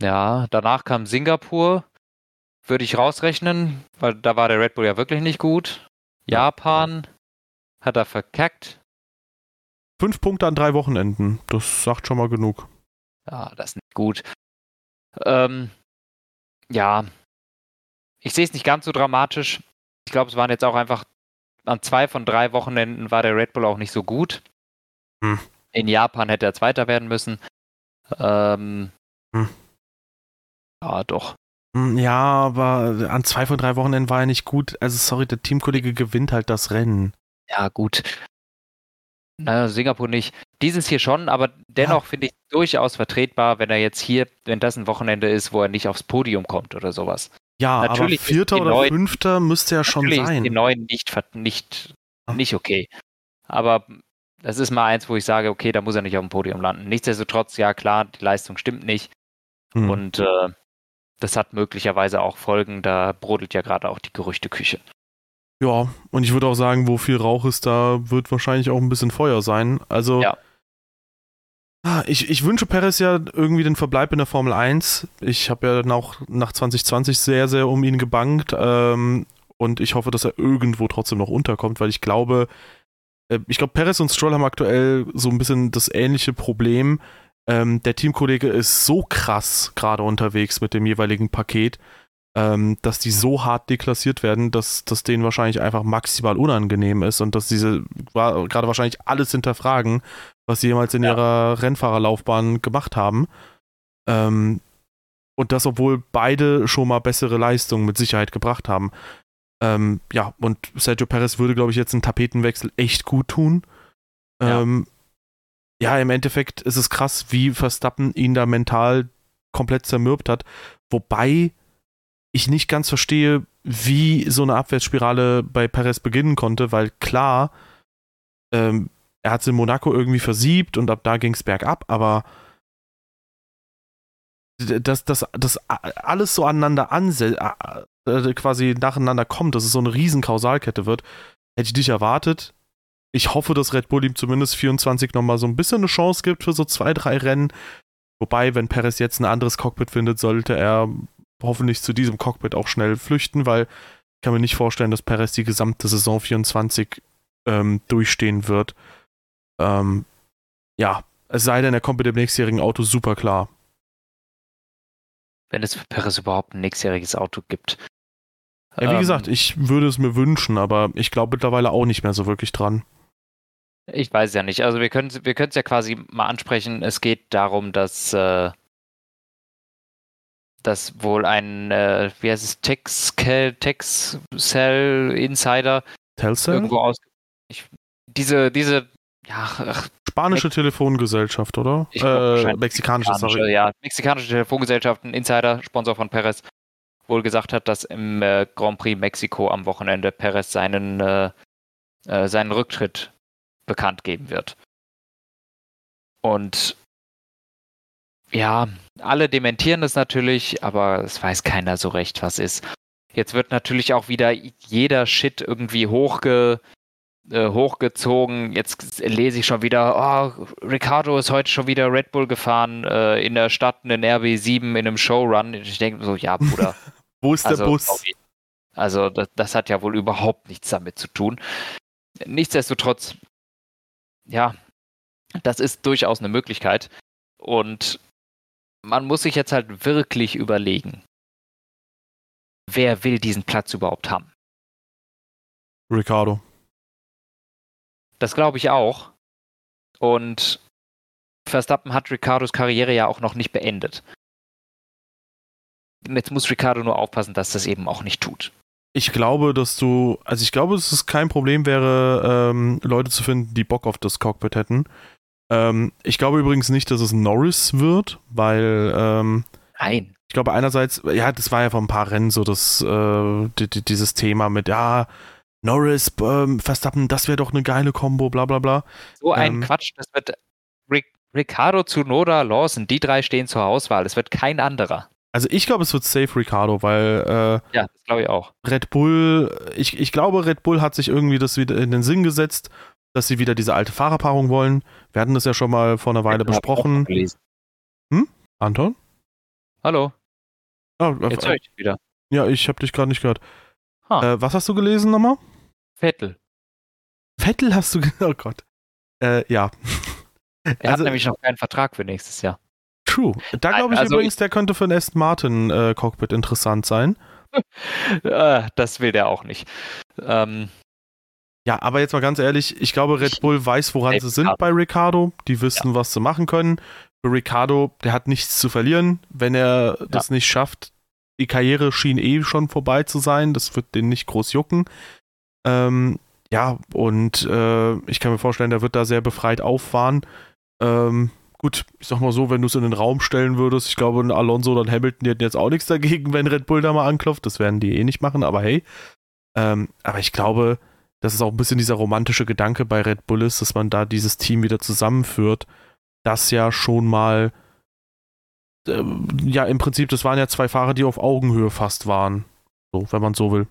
Ja, danach kam Singapur, würde ich rausrechnen, weil da war der Red Bull ja wirklich nicht gut. Japan hat er verkackt. Fünf Punkte an drei Wochenenden, das sagt schon mal genug. Ja, das ist nicht gut. Ähm, ja, ich sehe es nicht ganz so dramatisch. Ich glaube, es waren jetzt auch einfach an zwei von drei Wochenenden war der Red Bull auch nicht so gut. Hm. In Japan hätte er Zweiter werden müssen. Ähm, hm. Ja, doch. Hm, ja, aber an zwei von drei Wochenenden war er nicht gut. Also sorry, der Teamkollege gewinnt halt das Rennen. Ja, gut. Naja, Singapur nicht. Dieses hier schon, aber dennoch ja. finde ich durchaus vertretbar, wenn er jetzt hier, wenn das ein Wochenende ist, wo er nicht aufs Podium kommt oder sowas. Ja, natürlich aber Vierter oder neuen, Fünfter müsste er schon sein. Ist die Neuen nicht, nicht nicht okay. Aber das ist mal eins, wo ich sage, okay, da muss er nicht auf dem Podium landen. Nichtsdestotrotz, ja klar, die Leistung stimmt nicht. Hm. Und äh, das hat möglicherweise auch Folgen. Da brodelt ja gerade auch die Gerüchteküche. Ja, und ich würde auch sagen, wo viel Rauch ist, da wird wahrscheinlich auch ein bisschen Feuer sein. Also, ja. Ah, ich, ich wünsche Perez ja irgendwie den Verbleib in der Formel 1. Ich habe ja dann auch nach 2020 sehr, sehr um ihn gebankt. Ähm, und ich hoffe, dass er irgendwo trotzdem noch unterkommt, weil ich glaube, äh, ich glaube, Perez und Stroll haben aktuell so ein bisschen das ähnliche Problem. Ähm, der Teamkollege ist so krass gerade unterwegs mit dem jeweiligen Paket, ähm, dass die so hart deklassiert werden, dass das denen wahrscheinlich einfach maximal unangenehm ist und dass diese gerade wahrscheinlich alles hinterfragen, was sie jemals in ja. ihrer Rennfahrerlaufbahn gemacht haben. Ähm, und das, obwohl beide schon mal bessere Leistungen mit Sicherheit gebracht haben. Ähm, ja, und Sergio Perez würde, glaube ich, jetzt einen Tapetenwechsel echt gut tun. Ja. Ähm, ja, im Endeffekt ist es krass, wie Verstappen ihn da mental komplett zermürbt hat. Wobei ich nicht ganz verstehe, wie so eine Abwärtsspirale bei Perez beginnen konnte, weil klar, ähm, er hat es in Monaco irgendwie versiebt und ab da ging es bergab, aber dass das, das alles so aneinander ansetzt, äh, quasi nacheinander kommt, dass es so eine riesen Kausalkette wird, hätte ich nicht erwartet. Ich hoffe, dass Red Bull ihm zumindest 24 nochmal so ein bisschen eine Chance gibt für so zwei, drei Rennen. Wobei, wenn Perez jetzt ein anderes Cockpit findet, sollte er hoffentlich zu diesem Cockpit auch schnell flüchten, weil ich kann mir nicht vorstellen, dass Perez die gesamte Saison 24 ähm, durchstehen wird. Ähm, ja, es sei denn, er kommt mit dem nächstjährigen Auto super klar. Wenn es für Perez überhaupt ein nächstjähriges Auto gibt. Ja, wie ähm, gesagt, ich würde es mir wünschen, aber ich glaube mittlerweile auch nicht mehr so wirklich dran. Ich weiß ja nicht. Also wir können wir es ja quasi mal ansprechen. Es geht darum, dass äh, dass wohl ein äh, wie heißt es Texcell Texcell Insider Telcel? irgendwo aus ich, diese diese ja, ach, spanische Me Telefongesellschaft, oder? Äh, mexikanische, mexikanische, sorry. Ja, mexikanische Telefongesellschaft, ein Insider, Sponsor von Perez, wohl gesagt hat, dass im äh, Grand Prix Mexiko am Wochenende Perez seinen, äh, äh, seinen Rücktritt bekannt geben wird. Und ja, alle dementieren das natürlich, aber es weiß keiner so recht, was ist. Jetzt wird natürlich auch wieder jeder Shit irgendwie hochge, äh, hochgezogen. Jetzt lese ich schon wieder, oh, Ricardo ist heute schon wieder Red Bull gefahren, äh, in der Stadt einen RB7 in einem Showrun. Ich denke so, ja, Bruder. Wo ist also, der Bus? Also, das, das hat ja wohl überhaupt nichts damit zu tun. Nichtsdestotrotz, ja, das ist durchaus eine Möglichkeit. Und man muss sich jetzt halt wirklich überlegen, wer will diesen Platz überhaupt haben? Ricardo. Das glaube ich auch. Und Verstappen hat Ricardos Karriere ja auch noch nicht beendet. Jetzt muss Ricardo nur aufpassen, dass das eben auch nicht tut. Ich glaube, dass du, also ich glaube, dass es kein Problem wäre, ähm, Leute zu finden, die Bock auf das Cockpit hätten. Ähm, ich glaube übrigens nicht, dass es Norris wird, weil ähm, Nein. Ich glaube einerseits, ja, das war ja vor ein paar Rennen so das, äh, die, die, dieses Thema mit, ja, Norris, ähm, Verstappen, das wäre doch eine geile Kombo, bla bla bla. So ein ähm, Quatsch, das wird Ric Ricardo, Tsunoda, Lawson, die drei stehen zur Auswahl, es wird kein anderer. Also ich glaube, es wird safe Ricardo, weil äh, ja, das glaube ich auch. Red Bull, ich, ich glaube, Red Bull hat sich irgendwie das wieder in den Sinn gesetzt dass sie wieder diese alte Fahrerpaarung wollen. Wir hatten das ja schon mal vor einer Weile besprochen. Hm? Anton? Hallo. Oh, Jetzt höre ich dich wieder. Ja, ich habe dich gerade nicht gehört. Äh, was hast du gelesen nochmal? Vettel. Vettel hast du Oh Gott. Äh, ja. Er also, hat nämlich noch keinen Vertrag für nächstes Jahr. True. Da glaube ich also übrigens, ich, der könnte für ein Aston Martin äh, Cockpit interessant sein. Das will der auch nicht. Ähm, ja, aber jetzt mal ganz ehrlich, ich glaube, Red Bull weiß, woran sie sind bei Ricardo. Die wissen, ja. was sie machen können. Für Ricardo, der hat nichts zu verlieren. Wenn er ja. das nicht schafft, die Karriere schien eh schon vorbei zu sein. Das wird den nicht groß jucken. Ähm, ja, und äh, ich kann mir vorstellen, der wird da sehr befreit auffahren. Ähm, gut, ich sag mal so, wenn du es in den Raum stellen würdest, ich glaube, ein Alonso oder ein Hamilton, die hätten jetzt auch nichts dagegen, wenn Red Bull da mal anklopft. Das werden die eh nicht machen, aber hey. Ähm, aber ich glaube, dass es auch ein bisschen dieser romantische Gedanke bei Red Bull ist, dass man da dieses Team wieder zusammenführt, das ja schon mal, äh, ja, im Prinzip, das waren ja zwei Fahrer, die auf Augenhöhe fast waren. So, wenn man so will.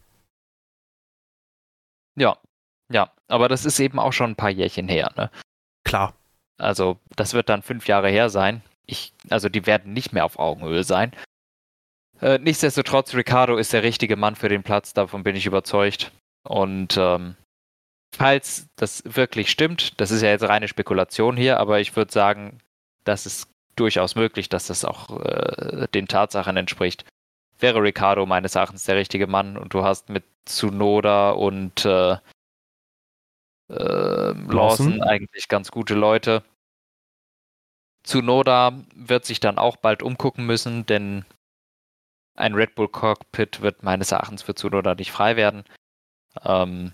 Ja, ja, aber das ist eben auch schon ein paar Jährchen her, ne? Klar. Also, das wird dann fünf Jahre her sein. Ich, also, die werden nicht mehr auf Augenhöhe sein. Äh, nichtsdestotrotz, Ricardo ist der richtige Mann für den Platz, davon bin ich überzeugt. Und ähm, falls das wirklich stimmt, das ist ja jetzt reine Spekulation hier, aber ich würde sagen, das ist durchaus möglich, dass das auch äh, den Tatsachen entspricht. Wäre Ricardo meines Erachtens der richtige Mann und du hast mit Tsunoda und äh, Lawson eigentlich ganz gute Leute. Tsunoda wird sich dann auch bald umgucken müssen, denn ein Red Bull Cockpit wird meines Erachtens für Tsunoda nicht frei werden. Ähm,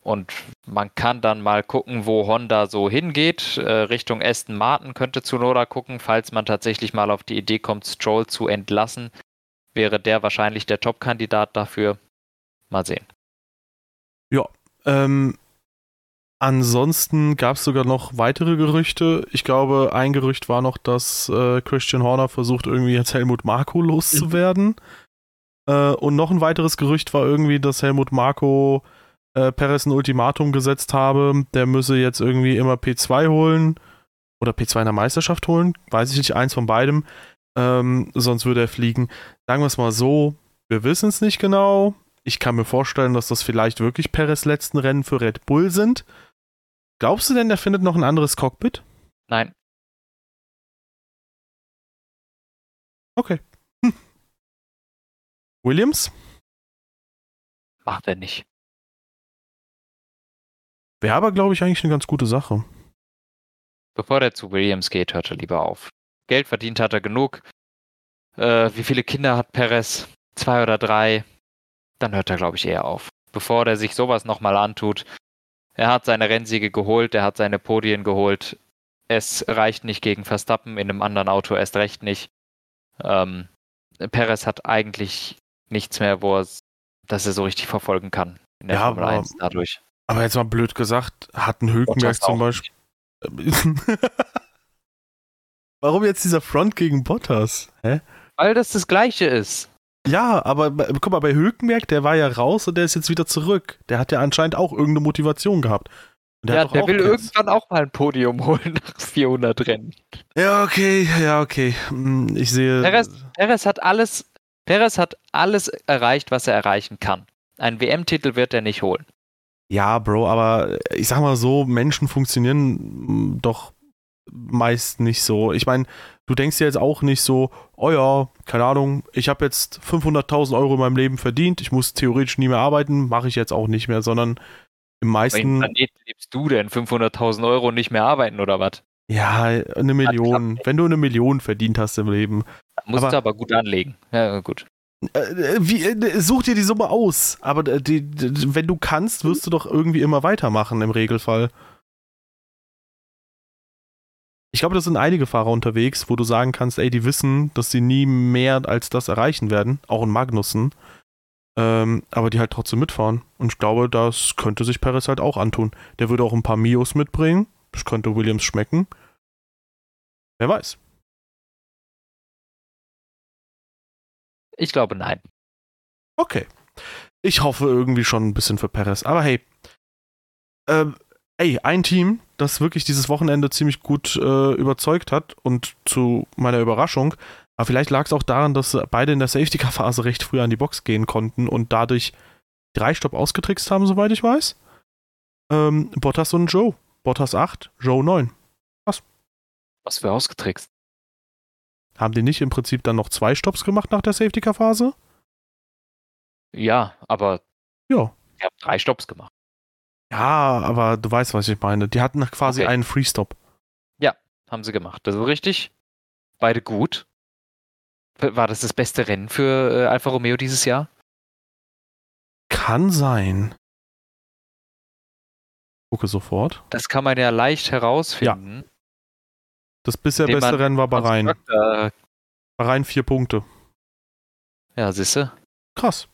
und man kann dann mal gucken, wo Honda so hingeht. Äh, Richtung Aston Martin könnte Tsunoda gucken, falls man tatsächlich mal auf die Idee kommt, Stroll zu entlassen. Wäre der wahrscheinlich der Top-Kandidat dafür. Mal sehen. Ja, ähm, ansonsten gab es sogar noch weitere Gerüchte. Ich glaube, ein Gerücht war noch, dass äh, Christian Horner versucht, irgendwie jetzt Helmut Marko loszuwerden. Mhm. Äh, und noch ein weiteres Gerücht war irgendwie, dass Helmut Marko äh, Perez ein Ultimatum gesetzt habe, der müsse jetzt irgendwie immer P2 holen oder P2 in der Meisterschaft holen, weiß ich nicht, eins von beidem, ähm, sonst würde er fliegen. Sagen wir es mal so, wir wissen es nicht genau. Ich kann mir vorstellen, dass das vielleicht wirklich Perez letzten Rennen für Red Bull sind. Glaubst du denn, der findet noch ein anderes Cockpit? Nein. Okay. Hm. Williams? Macht er nicht. Wäre aber, glaube ich, eigentlich eine ganz gute Sache. Bevor der zu Williams geht, hört er lieber auf. Geld verdient hat er genug. Äh, wie viele Kinder hat Perez? Zwei oder drei? Dann hört er, glaube ich, eher auf. Bevor er sich sowas nochmal antut. Er hat seine Rennsiege geholt, er hat seine Podien geholt. Es reicht nicht gegen Verstappen, in einem anderen Auto erst recht nicht. Ähm, Perez hat eigentlich nichts mehr, wo er, dass er so richtig verfolgen kann in der ja, Formel 1 dadurch. Aber jetzt mal blöd gesagt, hat ein Hülkenberg zum Beispiel. Warum jetzt dieser Front gegen Bottas? Hä? Weil das das Gleiche ist. Ja, aber guck mal, bei Hülkenberg, der war ja raus und der ist jetzt wieder zurück. Der hat ja anscheinend auch irgendeine Motivation gehabt. Der ja, der will jetzt... irgendwann auch mal ein Podium holen nach 400 Rennen. Ja, okay, ja, okay. Hm, ich sehe. Perez, Perez, hat alles, Perez hat alles erreicht, was er erreichen kann. Einen WM-Titel wird er nicht holen. Ja, Bro, aber ich sag mal so, Menschen funktionieren doch meist nicht so. Ich meine, du denkst dir jetzt auch nicht so, oh ja, keine Ahnung, ich habe jetzt 500.000 Euro in meinem Leben verdient, ich muss theoretisch nie mehr arbeiten, mache ich jetzt auch nicht mehr, sondern im meisten... Planeten lebst du denn 500.000 Euro nicht mehr arbeiten oder was? Ja, eine Million. Wenn du eine Million verdient hast im Leben. Musst aber, du aber gut anlegen. Ja, gut. Äh, äh, wie, äh, such dir die Summe aus. Aber die, die, wenn du kannst, wirst du doch irgendwie immer weitermachen im Regelfall. Ich glaube, da sind einige Fahrer unterwegs, wo du sagen kannst, ey, die wissen, dass sie nie mehr als das erreichen werden, auch in Magnussen. Ähm, aber die halt trotzdem mitfahren. Und ich glaube, das könnte sich Perez halt auch antun. Der würde auch ein paar Mios mitbringen. Das könnte Williams schmecken. Wer weiß. Ich glaube nein. Okay. Ich hoffe irgendwie schon ein bisschen für Perez. Aber hey. Ähm, ey, ein Team, das wirklich dieses Wochenende ziemlich gut äh, überzeugt hat und zu meiner Überraschung, aber vielleicht lag es auch daran, dass beide in der Safety-Car-Phase recht früh an die Box gehen konnten und dadurch drei Stopp ausgetrickst haben, soweit ich weiß. Ähm, Bottas und Joe. Bottas 8, Joe 9. Was? Was für ausgetrickst? Haben die nicht im Prinzip dann noch zwei Stops gemacht nach der Safety-Car-Phase? Ja, aber ja. ich habe drei Stops gemacht. Ja, aber du weißt, was ich meine. Die hatten quasi okay. einen Free-Stop. Ja, haben sie gemacht. Das ist richtig. Beide gut. War das das beste Rennen für äh, Alfa Romeo dieses Jahr? Kann sein. Gucke sofort. Das kann man ja leicht herausfinden. Ja. Das bisher beste Rennen war Bahrain. Äh, Bahrain vier Punkte. Ja, siehste. Krass.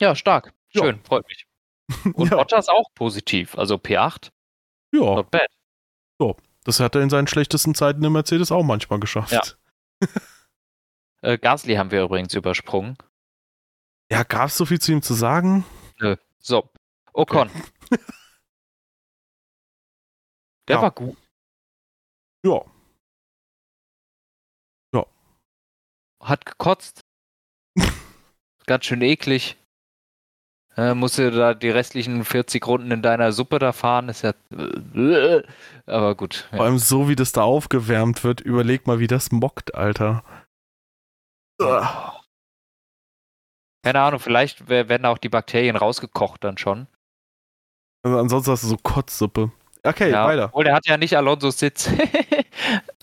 Ja, stark. Schön, ja. freut mich. Und ja. Bottas auch positiv, also P8. Ja. Not bad. So, das hat er in seinen schlechtesten Zeiten im Mercedes auch manchmal geschafft. Ja. äh, Gasly haben wir übrigens übersprungen. Ja, gab es so viel zu ihm zu sagen? Nö. So, Ocon. Okay. Der ja. war gut. Ja. Ja. Hat gekotzt. Ganz schön eklig. Äh, musst du da die restlichen 40 Runden in deiner Suppe da fahren, ist ja. Aber gut. Ja. Vor allem so, wie das da aufgewärmt wird, überleg mal, wie das mockt, Alter. Keine Ahnung, vielleicht werden auch die Bakterien rausgekocht dann schon. Also ansonsten hast du so Kotzsuppe. Okay, ja, weiter. Obwohl, der hat ja nicht Alonso's Sitz.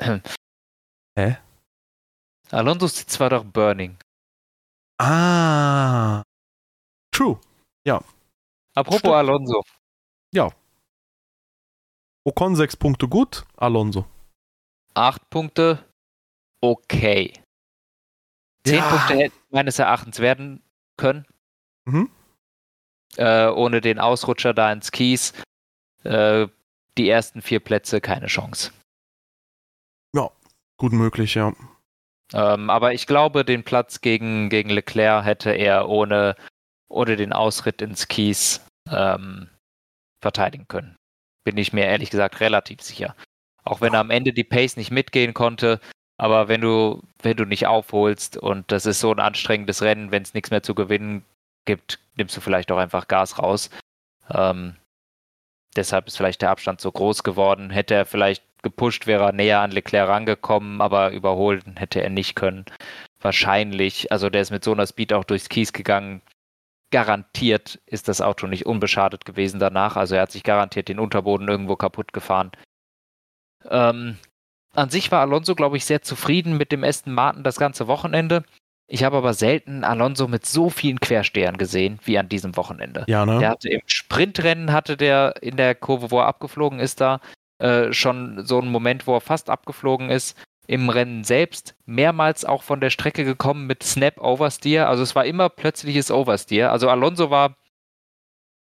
Hä? Alonso's Sitz war doch Burning. Ah. True. Ja. Apropos Stimmt. Alonso. Ja. Ocon sechs Punkte gut, Alonso. Acht Punkte, okay. Zehn ja. Punkte hätten meines Erachtens werden können. Mhm. Äh, ohne den Ausrutscher da ins Kies. Äh, die ersten vier Plätze keine Chance. Ja, gut möglich, ja. Ähm, aber ich glaube, den Platz gegen, gegen Leclerc hätte er ohne, ohne den Ausritt ins Kies ähm, verteidigen können. Bin ich mir ehrlich gesagt relativ sicher. Auch wenn er am Ende die Pace nicht mitgehen konnte, aber wenn du, wenn du nicht aufholst und das ist so ein anstrengendes Rennen, wenn es nichts mehr zu gewinnen gibt, nimmst du vielleicht auch einfach Gas raus. Ähm, deshalb ist vielleicht der Abstand so groß geworden. Hätte er vielleicht gepusht, wäre er näher an Leclerc rangekommen, aber überholen hätte er nicht können. Wahrscheinlich, also der ist mit so einer Speed auch durchs Kies gegangen. Garantiert ist das Auto nicht unbeschadet gewesen danach. Also er hat sich garantiert den Unterboden irgendwo kaputt gefahren. Ähm, an sich war Alonso, glaube ich, sehr zufrieden mit dem Aston Martin das ganze Wochenende. Ich habe aber selten Alonso mit so vielen Querstehern gesehen wie an diesem Wochenende. Ja, ne? Der hatte im Sprintrennen hatte der in der Kurve, wo er abgeflogen ist, da äh, schon so einen Moment, wo er fast abgeflogen ist. Im Rennen selbst mehrmals auch von der Strecke gekommen mit Snap Oversteer. Also es war immer plötzliches Oversteer. Also Alonso war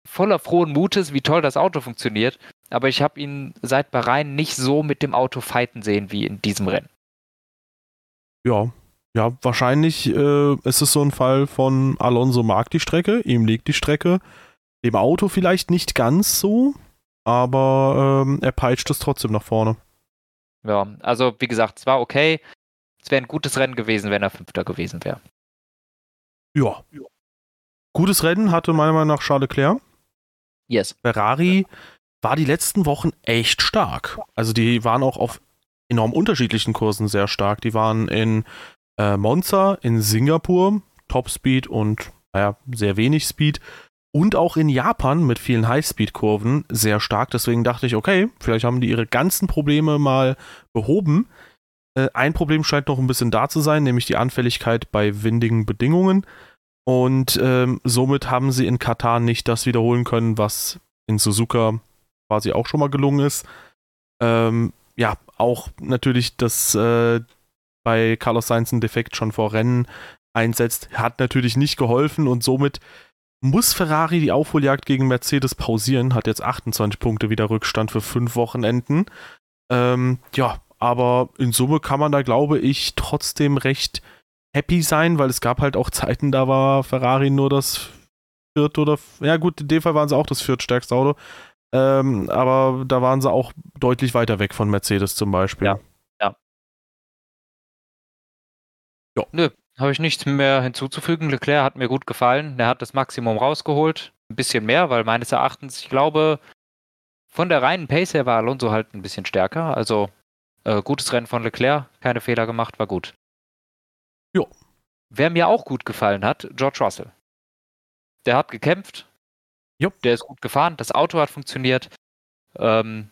voller frohen Mutes, wie toll das Auto funktioniert. Aber ich habe ihn seit Bahrain nicht so mit dem Auto fighten sehen wie in diesem Rennen. Ja, ja, wahrscheinlich äh, ist es so ein Fall von Alonso mag die Strecke, ihm liegt die Strecke, dem Auto vielleicht nicht ganz so, aber ähm, er peitscht es trotzdem nach vorne. Ja, also wie gesagt, es war okay. Es wäre ein gutes Rennen gewesen, wenn er Fünfter gewesen wäre. Ja. Gutes Rennen hatte meiner Meinung nach Charles Leclerc. Yes. Ferrari war die letzten Wochen echt stark. Also die waren auch auf enorm unterschiedlichen Kursen sehr stark. Die waren in äh, Monza, in Singapur, Top Speed und naja, sehr wenig Speed. Und auch in Japan mit vielen Highspeed-Kurven sehr stark. Deswegen dachte ich, okay, vielleicht haben die ihre ganzen Probleme mal behoben. Äh, ein Problem scheint noch ein bisschen da zu sein, nämlich die Anfälligkeit bei windigen Bedingungen. Und ähm, somit haben sie in Katar nicht das wiederholen können, was in Suzuka quasi auch schon mal gelungen ist. Ähm, ja, auch natürlich das, äh, bei Carlos Sainz ein Defekt schon vor Rennen einsetzt, hat natürlich nicht geholfen und somit muss Ferrari die Aufholjagd gegen Mercedes pausieren, hat jetzt 28 Punkte wieder Rückstand für fünf Wochenenden. Ähm, ja, aber in Summe kann man da, glaube ich, trotzdem recht happy sein, weil es gab halt auch Zeiten, da war Ferrari nur das vierte oder, ja gut, in dem Fall waren sie auch das viertstärkste Auto, ähm, aber da waren sie auch deutlich weiter weg von Mercedes zum Beispiel. Ja. Ja. Nö, habe ich nichts mehr hinzuzufügen. Leclerc hat mir gut gefallen. Er hat das Maximum rausgeholt. Ein bisschen mehr, weil meines Erachtens, ich glaube, von der reinen Pace her war Alonso halt ein bisschen stärker. Also äh, gutes Rennen von Leclerc, keine Fehler gemacht, war gut. Jo. Wer mir auch gut gefallen hat, George Russell. Der hat gekämpft. Jo. Der ist gut gefahren. Das Auto hat funktioniert. Ähm,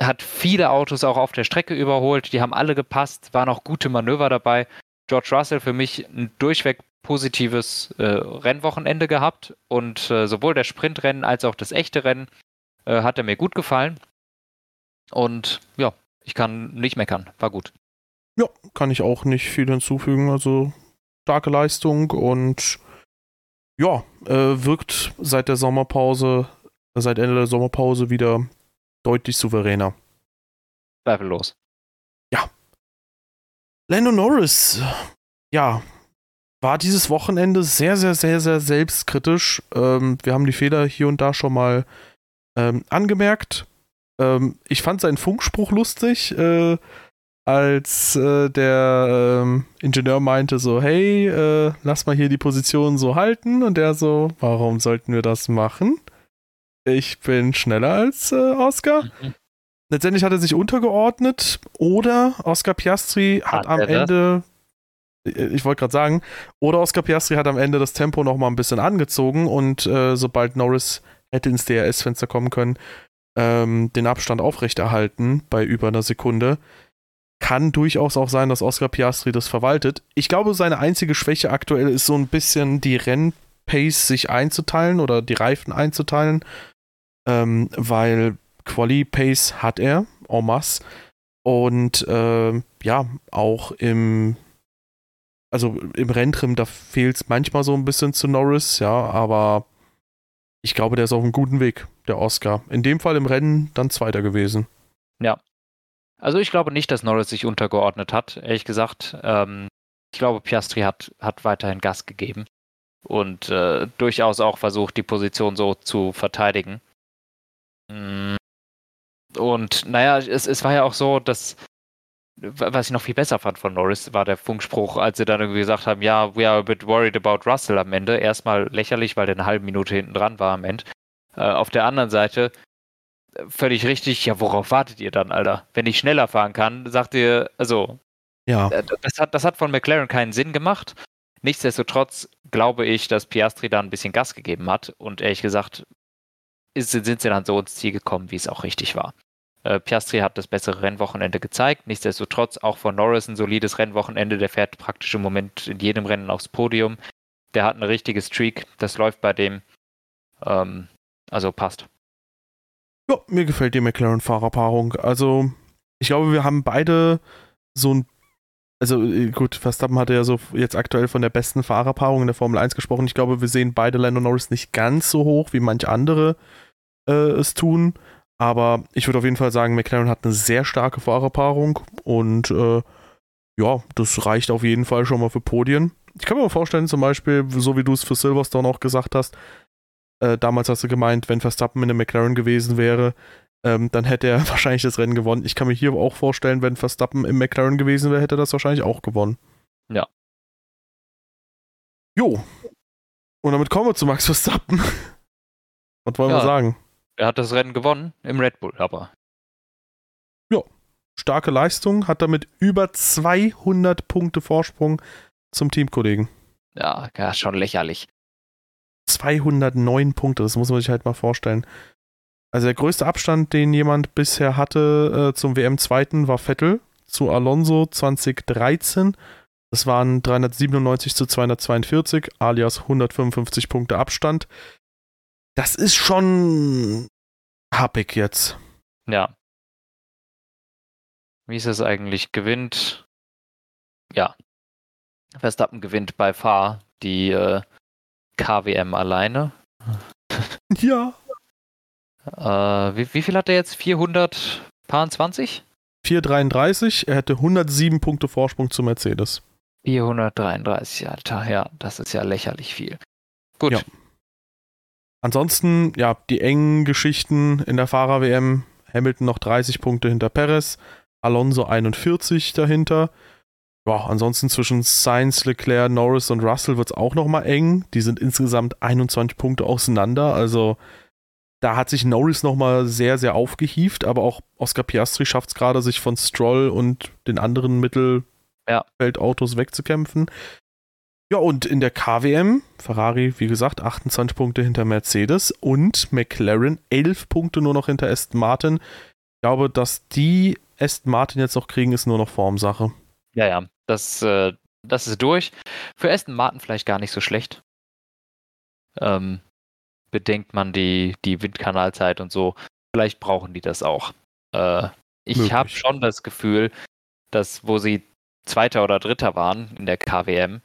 hat viele Autos auch auf der Strecke überholt. Die haben alle gepasst. Waren auch gute Manöver dabei. George Russell für mich ein durchweg positives äh, Rennwochenende gehabt und äh, sowohl das Sprintrennen als auch das echte Rennen äh, hat er mir gut gefallen. Und ja, ich kann nicht meckern, war gut. Ja, kann ich auch nicht viel hinzufügen. Also starke Leistung und ja, äh, wirkt seit der Sommerpause, seit Ende der Sommerpause wieder deutlich souveräner. Zweifellos. Lando Norris, ja, war dieses Wochenende sehr, sehr, sehr, sehr selbstkritisch. Ähm, wir haben die Fehler hier und da schon mal ähm, angemerkt. Ähm, ich fand seinen Funkspruch lustig, äh, als äh, der ähm, Ingenieur meinte so, hey, äh, lass mal hier die Position so halten. Und der so, warum sollten wir das machen? Ich bin schneller als äh, Oscar. Mhm. Letztendlich hat er sich untergeordnet oder Oscar Piastri hat, hat am Ende äh, ich wollte gerade sagen, oder Oscar Piastri hat am Ende das Tempo noch mal ein bisschen angezogen und äh, sobald Norris hätte ins DRS-Fenster kommen können, ähm, den Abstand aufrechterhalten bei über einer Sekunde. Kann durchaus auch sein, dass Oscar Piastri das verwaltet. Ich glaube, seine einzige Schwäche aktuell ist so ein bisschen die Rennpace sich einzuteilen oder die Reifen einzuteilen, ähm, weil Quali-Pace hat er, en masse. Und äh, ja, auch im, also im Renntrim, da fehlt es manchmal so ein bisschen zu Norris, ja, aber ich glaube, der ist auf einem guten Weg, der Oscar. In dem Fall im Rennen dann Zweiter gewesen. Ja. Also ich glaube nicht, dass Norris sich untergeordnet hat, ehrlich gesagt. Ähm, ich glaube, Piastri hat, hat weiterhin Gas gegeben und äh, durchaus auch versucht, die Position so zu verteidigen. Und naja, es, es war ja auch so, dass was ich noch viel besser fand von Norris, war der Funkspruch, als sie dann irgendwie gesagt haben, ja, we are a bit worried about Russell am Ende. Erstmal lächerlich, weil der eine halbe Minute hinten dran war am Ende. Äh, auf der anderen Seite, völlig richtig, ja, worauf wartet ihr dann, Alter? Wenn ich schneller fahren kann, sagt ihr, also, ja. Äh, das hat, das hat von McLaren keinen Sinn gemacht. Nichtsdestotrotz glaube ich, dass Piastri da ein bisschen Gas gegeben hat und ehrlich gesagt ist, sind sie dann so ins Ziel gekommen, wie es auch richtig war. Äh, Piastri hat das bessere Rennwochenende gezeigt. Nichtsdestotrotz auch von Norris ein solides Rennwochenende. Der fährt praktisch im Moment in jedem Rennen aufs Podium. Der hat eine richtige Streak. Das läuft bei dem. Ähm, also passt. Ja, mir gefällt die McLaren-Fahrerpaarung. Also, ich glaube, wir haben beide so ein. Also, äh, gut, Verstappen hatte ja so jetzt aktuell von der besten Fahrerpaarung in der Formel 1 gesprochen. Ich glaube, wir sehen beide Lando Norris nicht ganz so hoch, wie manch andere äh, es tun. Aber ich würde auf jeden Fall sagen, McLaren hat eine sehr starke Fahrerpaarung und äh, ja, das reicht auf jeden Fall schon mal für Podien. Ich kann mir mal vorstellen, zum Beispiel, so wie du es für Silverstone auch gesagt hast, äh, damals hast du gemeint, wenn Verstappen in der McLaren gewesen wäre, ähm, dann hätte er wahrscheinlich das Rennen gewonnen. Ich kann mir hier auch vorstellen, wenn Verstappen im McLaren gewesen wäre, hätte er das wahrscheinlich auch gewonnen. Ja. Jo. Und damit kommen wir zu Max Verstappen. Was wollen ja. wir sagen? Er hat das Rennen gewonnen im Red Bull, aber. Ja, starke Leistung, hat damit über 200 Punkte Vorsprung zum Teamkollegen. Ja, ja, schon lächerlich. 209 Punkte, das muss man sich halt mal vorstellen. Also der größte Abstand, den jemand bisher hatte äh, zum WM-Zweiten, war Vettel zu Alonso 2013. Das waren 397 zu 242, alias 155 Punkte Abstand das ist schon happig jetzt. Ja. Wie ist es eigentlich? Gewinnt. Ja. Verstappen gewinnt bei Fahr die äh, KWM alleine. Ja. Äh, wie, wie, viel hat er jetzt? 420? 433. Er hätte 107 Punkte Vorsprung zu Mercedes. 433, Alter. Ja, das ist ja lächerlich viel. Gut. Ja. Ansonsten, ja, die engen Geschichten in der Fahrer-WM. Hamilton noch 30 Punkte hinter Perez, Alonso 41 dahinter. Ja, ansonsten zwischen Sainz, Leclerc, Norris und Russell wird es auch nochmal eng. Die sind insgesamt 21 Punkte auseinander. Also da hat sich Norris nochmal sehr, sehr aufgehieft, aber auch Oscar Piastri schafft es gerade, sich von Stroll und den anderen Mittelfeldautos wegzukämpfen. Ja, und in der KWM, Ferrari, wie gesagt, 28 Punkte hinter Mercedes und McLaren 11 Punkte nur noch hinter Aston Martin. Ich glaube, dass die Aston Martin jetzt noch kriegen, ist nur noch Formsache. Ja, ja, das, äh, das ist durch. Für Aston Martin vielleicht gar nicht so schlecht. Ähm, bedenkt man die, die Windkanalzeit und so. Vielleicht brauchen die das auch. Äh, ich habe schon das Gefühl, dass wo sie Zweiter oder Dritter waren in der KWM,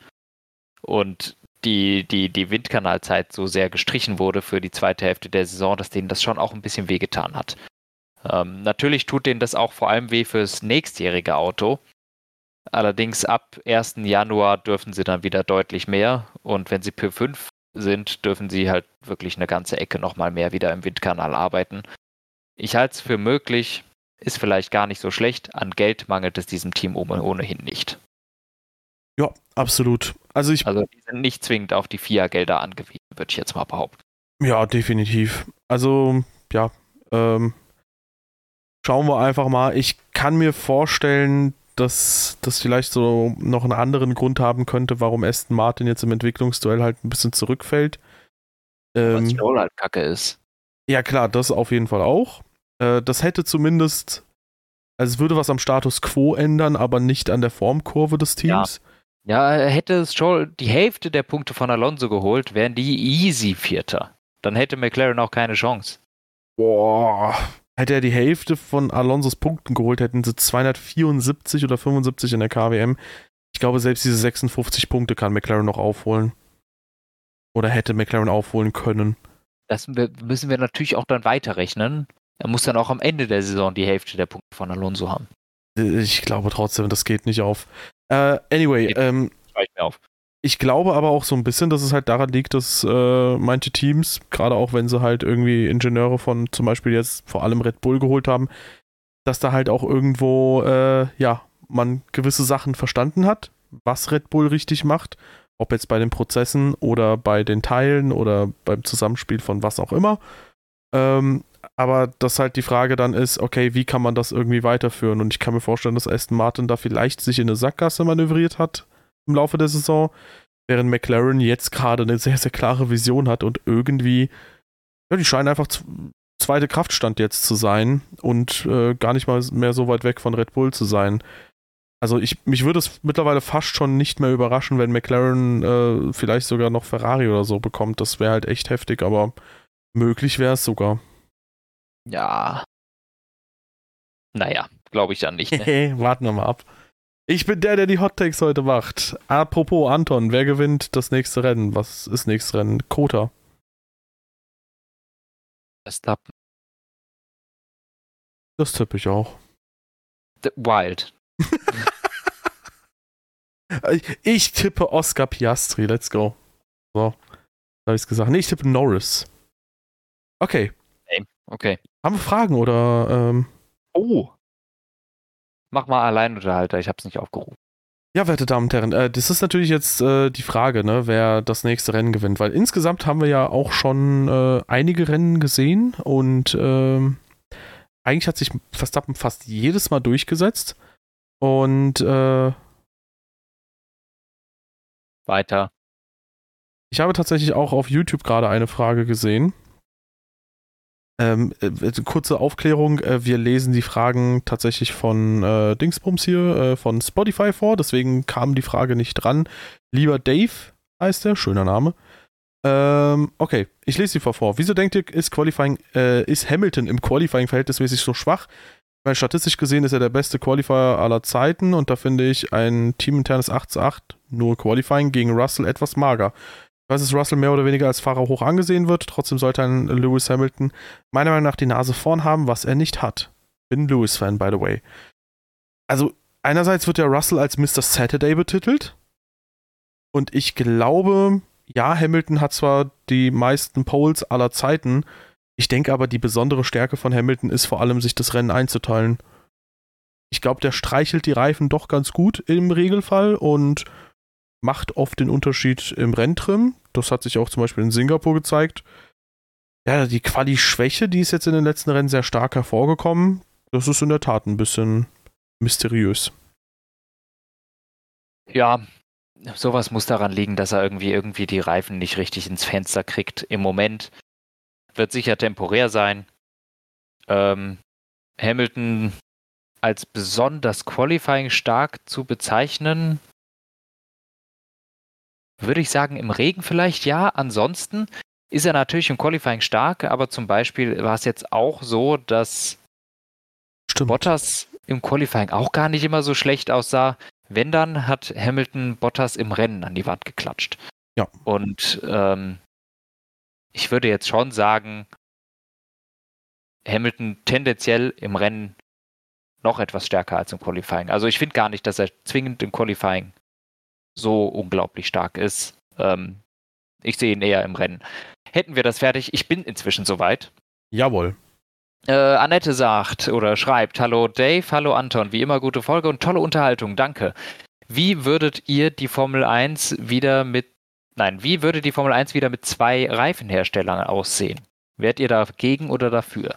und die, die, die Windkanalzeit so sehr gestrichen wurde für die zweite Hälfte der Saison, dass denen das schon auch ein bisschen wehgetan hat. Ähm, natürlich tut denen das auch vor allem weh fürs nächstjährige Auto. Allerdings ab 1. Januar dürfen sie dann wieder deutlich mehr und wenn sie P5 sind, dürfen sie halt wirklich eine ganze Ecke nochmal mehr wieder im Windkanal arbeiten. Ich halte es für möglich, ist vielleicht gar nicht so schlecht. An Geld mangelt es diesem Team ohnehin nicht. Ja, absolut. Also, ich, also die sind nicht zwingend auf die FIA-Gelder angewiesen, würde ich jetzt mal behaupten. Ja, definitiv. Also, ja, ähm, schauen wir einfach mal. Ich kann mir vorstellen, dass das vielleicht so noch einen anderen Grund haben könnte, warum Aston Martin jetzt im Entwicklungsduell halt ein bisschen zurückfällt. Ähm, Stroll halt kacke ist. Ja, klar, das auf jeden Fall auch. Äh, das hätte zumindest, also es würde was am Status quo ändern, aber nicht an der Formkurve des Teams. Ja, ja hätte Stroll die Hälfte der Punkte von Alonso geholt, wären die easy Vierter. Dann hätte McLaren auch keine Chance. Boah, hätte er die Hälfte von Alonsos Punkten geholt, hätten sie 274 oder 75 in der KWM. Ich glaube, selbst diese 56 Punkte kann McLaren noch aufholen. Oder hätte McLaren aufholen können. Das müssen wir natürlich auch dann weiterrechnen. Er muss dann auch am Ende der Saison die Hälfte der Punkte von Alonso haben. Ich glaube trotzdem, das geht nicht auf. Uh, anyway, ähm, mir auf. Ich glaube aber auch so ein bisschen, dass es halt daran liegt, dass äh, manche Teams, gerade auch wenn sie halt irgendwie Ingenieure von zum Beispiel jetzt vor allem Red Bull geholt haben, dass da halt auch irgendwo, äh, ja, man gewisse Sachen verstanden hat, was Red Bull richtig macht, ob jetzt bei den Prozessen oder bei den Teilen oder beim Zusammenspiel von was auch immer. Ähm, aber dass halt die Frage dann ist, okay, wie kann man das irgendwie weiterführen? Und ich kann mir vorstellen, dass Aston Martin da vielleicht sich in eine Sackgasse manövriert hat im Laufe der Saison, während McLaren jetzt gerade eine sehr, sehr klare Vision hat und irgendwie, ja, die scheinen einfach zweite Kraftstand jetzt zu sein und äh, gar nicht mal mehr so weit weg von Red Bull zu sein. Also ich, mich würde es mittlerweile fast schon nicht mehr überraschen, wenn McLaren äh, vielleicht sogar noch Ferrari oder so bekommt. Das wäre halt echt heftig, aber möglich wäre es sogar. Ja. Naja, glaube ich dann nicht. Ne? Warten wir mal ab. Ich bin der, der die Hot Takes heute macht. Apropos Anton, wer gewinnt das nächste Rennen? Was ist nächstes Rennen? Kota. Verstappen. Das tippe ich auch. The Wild. ich tippe Oscar Piastri. Let's go. So. Da habe ich es gesagt. Nee, ich tippe Norris. Okay. Okay. Haben wir Fragen oder? Ähm... Oh. Mach mal Alleinunterhalter, ich habe es nicht aufgerufen. Ja, werte Damen und Herren, äh, das ist natürlich jetzt äh, die Frage, ne, wer das nächste Rennen gewinnt, weil insgesamt haben wir ja auch schon äh, einige Rennen gesehen und ähm, eigentlich hat sich Verstappen fast jedes Mal durchgesetzt und äh, weiter. Ich habe tatsächlich auch auf YouTube gerade eine Frage gesehen. Ähm, äh, kurze Aufklärung, äh, wir lesen die Fragen tatsächlich von äh, Dingsbums hier, äh, von Spotify vor, deswegen kam die Frage nicht dran. Lieber Dave heißt der, schöner Name. Ähm, okay, ich lese sie vor. Wieso denkt ihr, ist Qualifying, äh, ist Hamilton im Qualifying verhältnismäßig so schwach? Weil statistisch gesehen ist er der beste Qualifier aller Zeiten und da finde ich ein teaminternes 8 zu 8, nur Qualifying gegen Russell etwas mager weiß, dass Russell mehr oder weniger als Fahrer hoch angesehen wird. Trotzdem sollte ein Lewis Hamilton meiner Meinung nach die Nase vorn haben, was er nicht hat. Bin Lewis-Fan, by the way. Also, einerseits wird ja Russell als Mr. Saturday betitelt. Und ich glaube, ja, Hamilton hat zwar die meisten Poles aller Zeiten. Ich denke aber, die besondere Stärke von Hamilton ist vor allem, sich das Rennen einzuteilen. Ich glaube, der streichelt die Reifen doch ganz gut im Regelfall und macht oft den Unterschied im Renntrim. Das hat sich auch zum Beispiel in Singapur gezeigt. Ja, die Quali-Schwäche, die ist jetzt in den letzten Rennen sehr stark hervorgekommen. Das ist in der Tat ein bisschen mysteriös. Ja, sowas muss daran liegen, dass er irgendwie irgendwie die Reifen nicht richtig ins Fenster kriegt. Im Moment wird sicher temporär sein. Ähm, Hamilton als besonders Qualifying stark zu bezeichnen, würde ich sagen, im Regen vielleicht ja. Ansonsten ist er natürlich im Qualifying stark, aber zum Beispiel war es jetzt auch so, dass Stimmt. Bottas im Qualifying auch gar nicht immer so schlecht aussah. Wenn dann hat Hamilton Bottas im Rennen an die Wand geklatscht. Ja. Und ähm, ich würde jetzt schon sagen, Hamilton tendenziell im Rennen noch etwas stärker als im Qualifying. Also ich finde gar nicht, dass er zwingend im Qualifying so unglaublich stark ist. Ähm, ich sehe ihn eher im Rennen. Hätten wir das fertig? Ich bin inzwischen soweit. Jawohl. Äh, Annette sagt oder schreibt: Hallo Dave, hallo Anton. Wie immer gute Folge und tolle Unterhaltung. Danke. Wie würdet ihr die Formel 1 wieder mit. Nein, wie würde die Formel 1 wieder mit zwei Reifenherstellern aussehen? Wärt ihr dagegen oder dafür?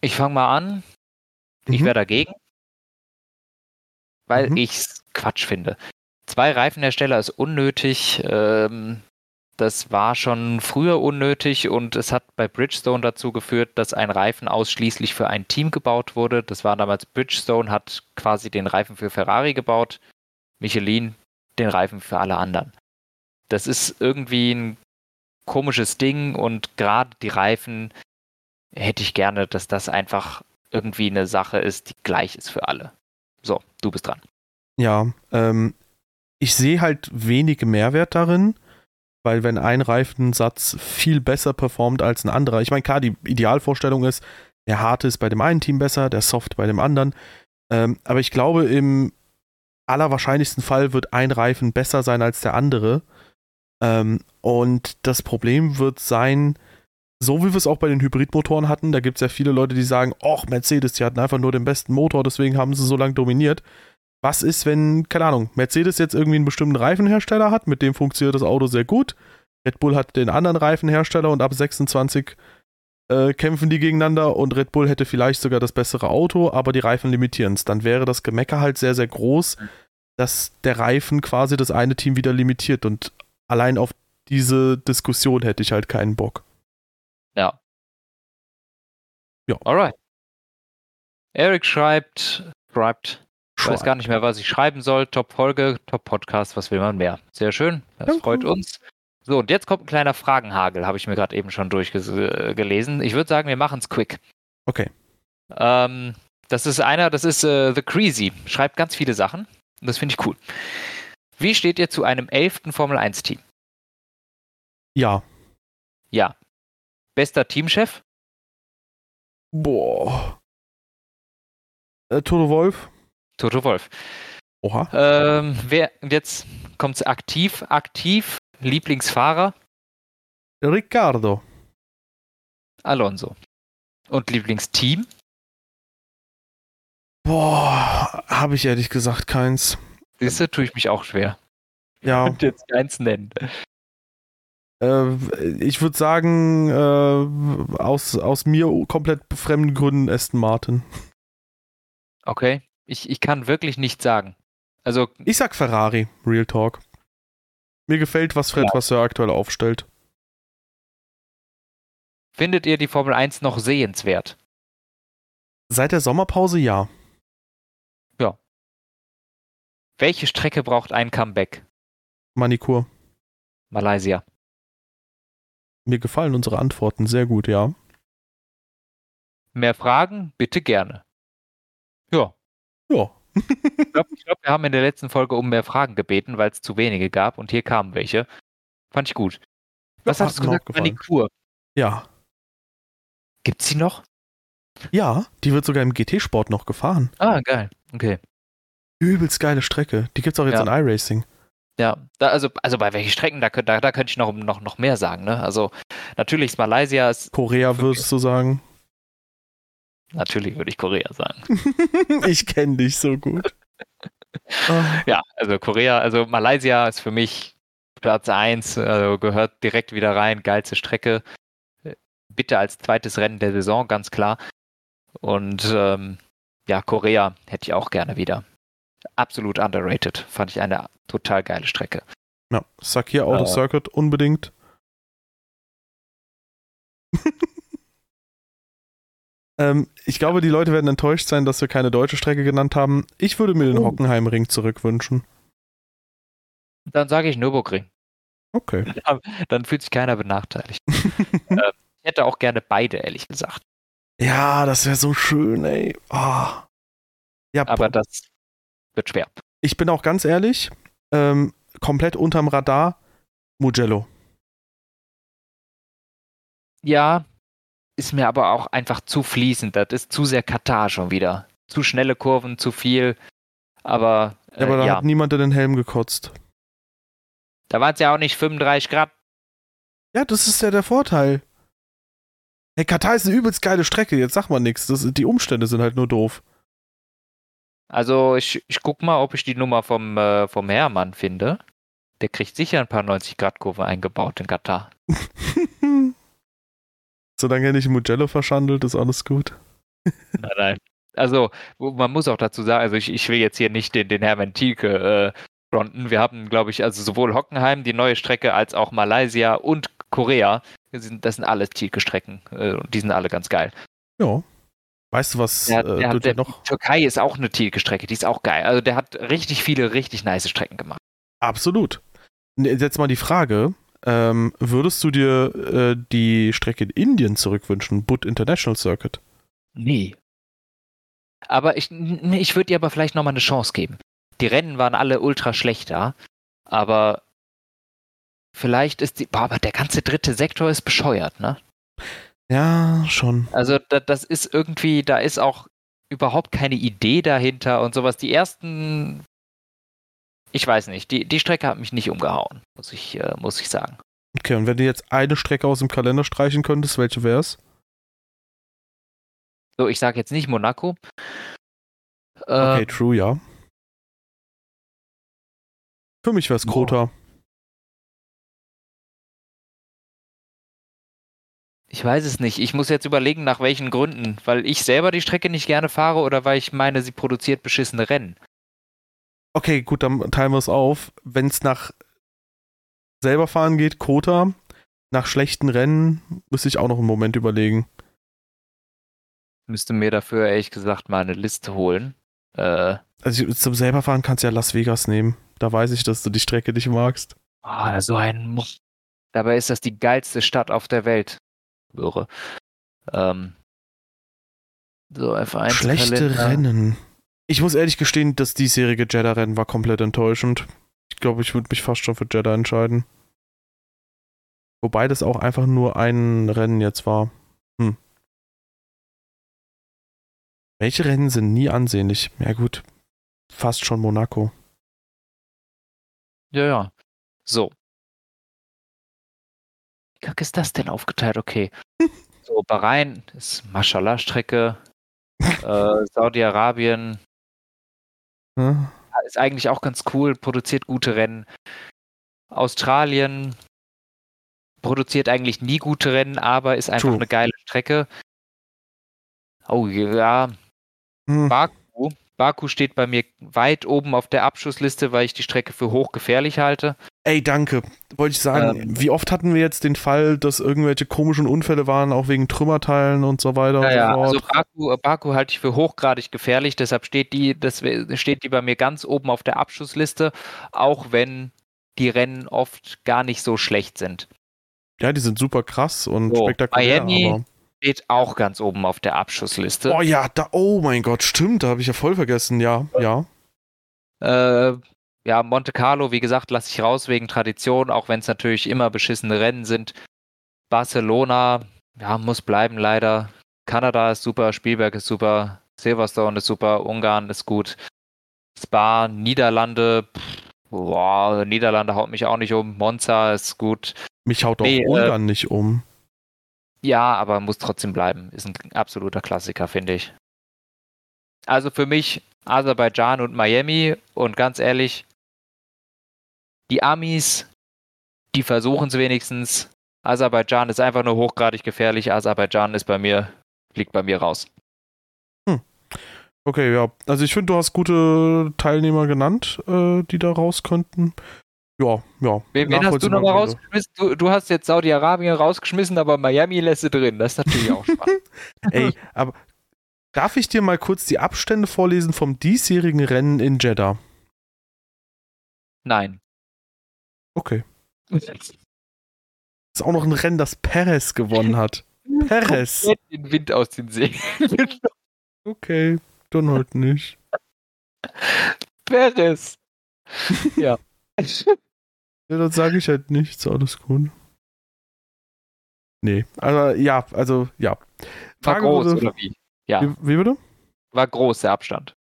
Ich fange mal an. Ich mhm. wäre dagegen. Weil mhm. ich es Quatsch finde. Zwei Reifenhersteller ist unnötig. Ähm, das war schon früher unnötig und es hat bei Bridgestone dazu geführt, dass ein Reifen ausschließlich für ein Team gebaut wurde. Das war damals Bridgestone, hat quasi den Reifen für Ferrari gebaut, Michelin den Reifen für alle anderen. Das ist irgendwie ein komisches Ding und gerade die Reifen hätte ich gerne, dass das einfach irgendwie eine Sache ist, die gleich ist für alle. So, du bist dran. Ja, ähm, ich sehe halt wenige Mehrwert darin, weil wenn ein Reifensatz viel besser performt als ein anderer, ich meine, klar, die Idealvorstellung ist, der harte ist bei dem einen Team besser, der soft bei dem anderen, ähm, aber ich glaube, im allerwahrscheinlichsten Fall wird ein Reifen besser sein als der andere. Ähm, und das Problem wird sein, so wie wir es auch bei den Hybridmotoren hatten, da gibt es ja viele Leute, die sagen, ach, Mercedes, die hatten einfach nur den besten Motor, deswegen haben sie so lange dominiert. Was ist, wenn, keine Ahnung, Mercedes jetzt irgendwie einen bestimmten Reifenhersteller hat, mit dem funktioniert das Auto sehr gut. Red Bull hat den anderen Reifenhersteller und ab 26 äh, kämpfen die gegeneinander und Red Bull hätte vielleicht sogar das bessere Auto, aber die Reifen limitieren es. Dann wäre das Gemecker halt sehr, sehr groß, dass der Reifen quasi das eine Team wieder limitiert und allein auf diese Diskussion hätte ich halt keinen Bock. Ja. Ja. Alright. Eric schreibt, schreibt, ich weiß gar nicht mehr, was ich schreiben soll. Top-Folge, Top-Podcast, was will man mehr? Sehr schön, das ja, freut uns. So, und jetzt kommt ein kleiner Fragenhagel, habe ich mir gerade eben schon durchgelesen. Ich würde sagen, wir machen es quick. Okay. Ähm, das ist einer, das ist äh, The Creasy, schreibt ganz viele Sachen. Und das finde ich cool. Wie steht ihr zu einem elften Formel 1-Team? Ja. Ja. Bester Teamchef? Boah. Äh, Toto Wolf? Toto Wolf. Oha. Ähm, wer, jetzt kommt es aktiv, aktiv, Lieblingsfahrer? Riccardo. Alonso. Und Lieblingsteam? Boah, habe ich ehrlich gesagt keins. Siehst du, tue ich mich auch schwer. Ja. Und jetzt keins nennen. Äh, ich würde sagen, äh, aus, aus mir komplett fremden Gründen Aston Martin. Okay. Ich, ich kann wirklich nichts sagen. Also. Ich sag Ferrari, Real Talk. Mir gefällt, was Fred, ja. was er aktuell aufstellt. Findet ihr die Formel 1 noch sehenswert? Seit der Sommerpause ja. Ja. Welche Strecke braucht ein Comeback? Manikur. Malaysia. Mir gefallen unsere Antworten sehr gut, ja. Mehr Fragen? Bitte gerne. Ja. Ja. ich glaube, glaub, wir haben in der letzten Folge um mehr Fragen gebeten, weil es zu wenige gab und hier kamen welche. Fand ich gut. Was ja, hast du gesagt? Manikur. Ja. Gibt's sie noch? Ja, die wird sogar im GT-Sport noch gefahren. Ah, geil. Okay. Übelst geile Strecke. Die gibt's auch jetzt ja. in iRacing. Ja, da, also, also bei welchen Strecken, da, da, da könnte ich noch, noch, noch mehr sagen. Ne? Also natürlich ist Malaysia. Ist Korea würdest du sagen? Natürlich würde ich Korea sagen. ich kenne dich so gut. ja, also Korea, also Malaysia ist für mich Platz 1, also gehört direkt wieder rein, geilste Strecke. Bitte als zweites Rennen der Saison, ganz klar. Und ähm, ja, Korea hätte ich auch gerne wieder. Absolut underrated. Fand ich eine total geile Strecke. Ja, Sakir Auto äh, Circuit unbedingt. Ähm, ich glaube, die Leute werden enttäuscht sein, dass wir keine deutsche Strecke genannt haben. Ich würde mir den oh. Hockenheimring zurückwünschen. Dann sage ich Nürburgring. Okay. Dann, dann fühlt sich keiner benachteiligt. äh, ich hätte auch gerne beide, ehrlich gesagt. Ja, das wäre so schön, ey. Oh. Ja, Aber das wird schwer. Ich bin auch ganz ehrlich, ähm, komplett unterm Radar, Mugello. Ja, ist mir aber auch einfach zu fließend. Das ist zu sehr Katar schon wieder. Zu schnelle Kurven, zu viel. Aber. Äh, ja, aber da ja. hat niemand in den Helm gekotzt. Da waren es ja auch nicht 35 Grad. Ja, das ist ja der Vorteil. Hey, Katar ist eine übelst geile Strecke, jetzt sag mal nichts. Die Umstände sind halt nur doof. Also ich, ich guck mal, ob ich die Nummer vom, äh, vom Hermann finde. Der kriegt sicher ein paar 90-Grad-Kurve eingebaut in Katar. Solange er nicht Mugello verschandelt, ist alles gut. nein, nein. Also, man muss auch dazu sagen, also ich, ich will jetzt hier nicht den, den Hermann Thielke äh, fronten. Wir haben, glaube ich, also sowohl Hockenheim, die neue Strecke, als auch Malaysia und Korea. Das sind, das sind alles Thielke-Strecken. Äh, die sind alle ganz geil. Ja. Weißt du, was der, der, äh, der, noch? Türkei ist auch eine Thielke-Strecke, die ist auch geil. Also der hat richtig viele, richtig nice Strecken gemacht. Absolut. Jetzt mal die Frage, ähm, würdest du dir äh, die Strecke in Indien zurückwünschen, Butt International Circuit? Nee. Aber ich, ich würde dir aber vielleicht nochmal eine Chance geben. Die Rennen waren alle ultra schlecht da, aber vielleicht ist die. Boah, aber der ganze dritte Sektor ist bescheuert, ne? Ja, schon. Also da, das ist irgendwie, da ist auch überhaupt keine Idee dahinter und sowas. Die ersten ich weiß nicht, die, die Strecke hat mich nicht umgehauen, muss ich, äh, muss ich sagen. Okay, und wenn du jetzt eine Strecke aus dem Kalender streichen könntest, welche wäre es? So, ich sage jetzt nicht Monaco. Okay, ähm, true, ja. Für mich wäre es Krota. Ich weiß es nicht. Ich muss jetzt überlegen, nach welchen Gründen. Weil ich selber die Strecke nicht gerne fahre oder weil ich meine, sie produziert beschissene Rennen. Okay, gut, dann teilen wir es auf. Wenn es nach selber fahren geht, Kota, nach schlechten Rennen, müsste ich auch noch einen Moment überlegen. Müsste mir dafür ehrlich gesagt mal eine Liste holen. Äh, also zum selber fahren kannst du ja Las Vegas nehmen. Da weiß ich, dass du die Strecke nicht magst. Ah, oh, so ein Dabei ist das die geilste Stadt auf der Welt. Irre. Ähm, so F1 Schlechte Kalender. Rennen. Ich muss ehrlich gestehen, das diesjährige Jeddah-Rennen war komplett enttäuschend. Ich glaube, ich würde mich fast schon für Jeddah entscheiden. Wobei das auch einfach nur ein Rennen jetzt war. Hm. Welche Rennen sind nie ansehnlich? Ja gut, fast schon Monaco. Ja, ja. So. Wie kack ist das denn aufgeteilt? Okay. so, Bahrain ist Mashallah-Strecke. äh, Saudi-Arabien hm. Ist eigentlich auch ganz cool, produziert gute Rennen. Australien produziert eigentlich nie gute Rennen, aber ist einfach True. eine geile Strecke. Oh ja. Hm. Baku. Baku steht bei mir weit oben auf der Abschussliste, weil ich die Strecke für hochgefährlich halte. Ey, danke. Wollte ich sagen, ähm, wie oft hatten wir jetzt den Fall, dass irgendwelche komischen Unfälle waren, auch wegen Trümmerteilen und so weiter ja, und so fort? Also Baku, Baku halte ich für hochgradig gefährlich, deshalb steht die, das steht die bei mir ganz oben auf der Abschussliste, auch wenn die Rennen oft gar nicht so schlecht sind. Ja, die sind super krass und so, spektakulär. Miami aber... steht auch ganz oben auf der Abschussliste. Oh ja, da, oh mein Gott, stimmt, da habe ich ja voll vergessen, ja, ja. Äh, ja, Monte Carlo, wie gesagt, lasse ich raus wegen Tradition, auch wenn es natürlich immer beschissene Rennen sind. Barcelona, ja, muss bleiben leider. Kanada ist super, Spielberg ist super, Silverstone ist super, Ungarn ist gut. Spa, Niederlande, pff, boah, Niederlande haut mich auch nicht um. Monza ist gut. Mich haut auch nee, Ungarn äh, nicht um. Ja, aber muss trotzdem bleiben. Ist ein absoluter Klassiker, finde ich. Also für mich Aserbaidschan und Miami und ganz ehrlich, die Amis, die versuchen es wenigstens. Aserbaidschan ist einfach nur hochgradig gefährlich. Aserbaidschan ist bei mir, liegt bei mir raus. Hm. Okay, ja. Also ich finde, du hast gute Teilnehmer genannt, äh, die da raus könnten. Ja, ja. Wen, wen hast du nochmal rausgeschmissen? Du, du, hast jetzt Saudi-Arabien rausgeschmissen, aber Miami lässt du drin. Das ist natürlich auch spannend. Ey, aber darf ich dir mal kurz die Abstände vorlesen vom diesjährigen Rennen in Jeddah? Nein. Okay. Ist auch noch ein Rennen, das Perez gewonnen hat. Perez. den Wind aus den Segeln. okay, dann halt nicht. Perez. Ja. Ja, dann sage ich halt nichts, alles gut. Nee, also ja, also ja. War groß wurde, oder wie? Ja. Wie, wie bitte? War groß der Abstand.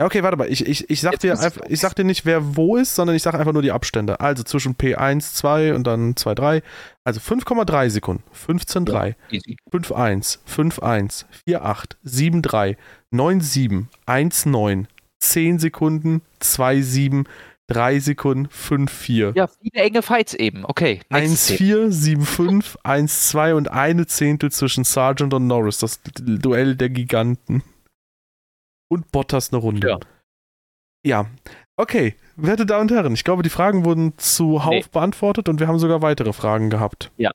Ja, okay, warte mal. Ich, ich, ich, sag dir einfach, ich sag dir nicht, wer wo ist, sondern ich sag einfach nur die Abstände. Also zwischen P1, 2 und dann 2, 3. Also 5,3 Sekunden. 15, 3. Ja, 5, 1, 5, 1, 4, 8, 7, 3, 9, 7, 1, 9, 10 Sekunden, 2, 7, 3 Sekunden, 5, 4. Ja, viele enge Fights eben. Okay. 1, 4, 7, 5, 1, 2 und eine Zehntel zwischen Sargent und Norris. Das Duell der Giganten und Bottas eine Runde. Ja. ja. Okay, werte Damen und Herren, ich glaube, die Fragen wurden zuhauf nee. beantwortet und wir haben sogar weitere Fragen gehabt. Ja.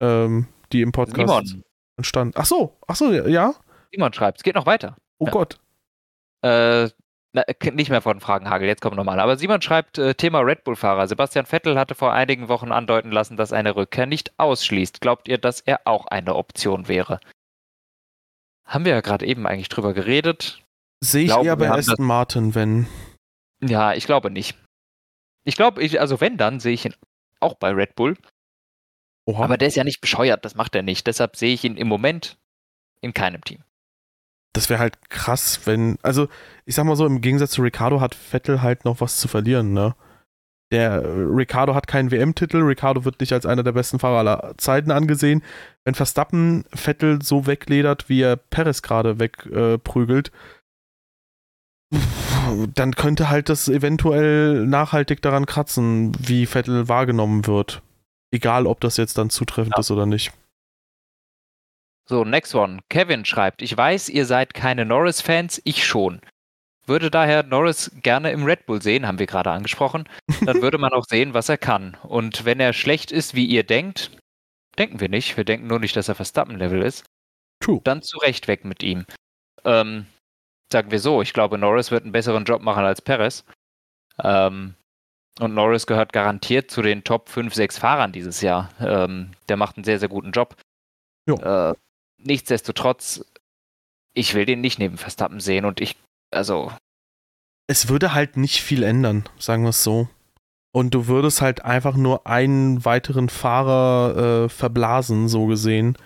Ähm, die im Podcast Simon. entstanden. Ach so, ach so, ja. Simon schreibt, es geht noch weiter. Oh ja. Gott. Äh, na, nicht mehr von Fragenhagel, jetzt kommen wir nochmal. Aber Simon schreibt, äh, Thema Red Bull-Fahrer. Sebastian Vettel hatte vor einigen Wochen andeuten lassen, dass eine Rückkehr nicht ausschließt. Glaubt ihr, dass er auch eine Option wäre? Haben wir ja gerade eben eigentlich drüber geredet. Sehe ich glaube, eher bei Aston Martin, wenn. Ja, ich glaube nicht. Ich glaube, also wenn, dann sehe ich ihn auch bei Red Bull. Oha. Aber der ist ja nicht bescheuert, das macht er nicht. Deshalb sehe ich ihn im Moment in keinem Team. Das wäre halt krass, wenn, also ich sag mal so, im Gegensatz zu Ricardo hat Vettel halt noch was zu verlieren, ne? Der Ricardo hat keinen WM-Titel, Ricardo wird nicht als einer der besten Fahrer aller Zeiten angesehen. Wenn Verstappen Vettel so wegledert, wie er Perez gerade wegprügelt, äh, dann könnte halt das eventuell nachhaltig daran kratzen, wie Vettel wahrgenommen wird. Egal, ob das jetzt dann zutreffend ja. ist oder nicht. So, next one. Kevin schreibt, ich weiß, ihr seid keine Norris-Fans, ich schon. Würde daher Norris gerne im Red Bull sehen, haben wir gerade angesprochen. Dann würde man auch sehen, was er kann. Und wenn er schlecht ist, wie ihr denkt, denken wir nicht. Wir denken nur nicht, dass er Verstappen-Level ist. True. Dann zurecht weg mit ihm. Ähm, sagen wir so, ich glaube, Norris wird einen besseren Job machen als Perez. Ähm, und Norris gehört garantiert zu den Top 5, 6 Fahrern dieses Jahr. Ähm, der macht einen sehr, sehr guten Job. Äh, nichtsdestotrotz, ich will den nicht neben Verstappen sehen und ich, also. Es würde halt nicht viel ändern, sagen wir es so. Und du würdest halt einfach nur einen weiteren Fahrer äh, verblasen, so gesehen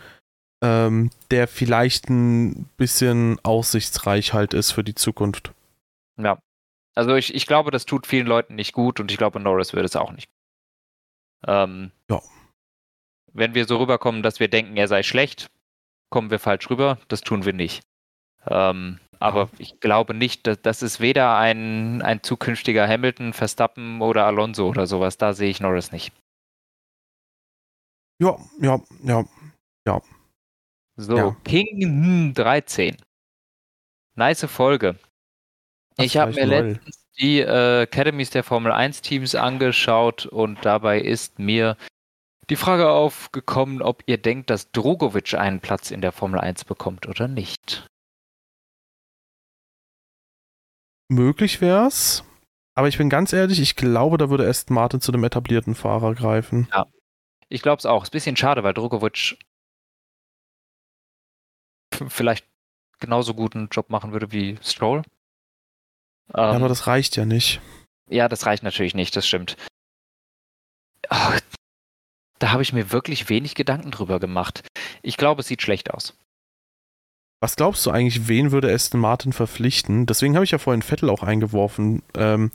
ähm, der vielleicht ein bisschen aussichtsreich halt ist für die Zukunft. Ja. Also ich, ich glaube, das tut vielen Leuten nicht gut und ich glaube, Norris würde es auch nicht. Ähm, ja. Wenn wir so rüberkommen, dass wir denken, er sei schlecht, kommen wir falsch rüber. Das tun wir nicht. Ähm, aber ich glaube nicht, dass das ist weder ein, ein zukünftiger Hamilton, Verstappen oder Alonso oder sowas. Da sehe ich Norris nicht. Ja, ja, ja, ja. So, ja. King 13. Nice Folge. Das ich habe mir neu. letztens die äh, Academies der Formel 1 Teams angeschaut und dabei ist mir die Frage aufgekommen, ob ihr denkt, dass Drogovic einen Platz in der Formel 1 bekommt oder nicht. Möglich wär's. Aber ich bin ganz ehrlich, ich glaube, da würde Aston Martin zu dem etablierten Fahrer greifen. Ja. Ich glaube es auch. Ist ein bisschen schade, weil Drogovic vielleicht genauso guten Job machen würde wie Stroll. Ähm, ja, aber das reicht ja nicht. Ja, das reicht natürlich nicht, das stimmt. Ach, da habe ich mir wirklich wenig Gedanken drüber gemacht. Ich glaube, es sieht schlecht aus. Was glaubst du eigentlich, wen würde Aston Martin verpflichten? Deswegen habe ich ja vorhin Vettel auch eingeworfen. Ähm,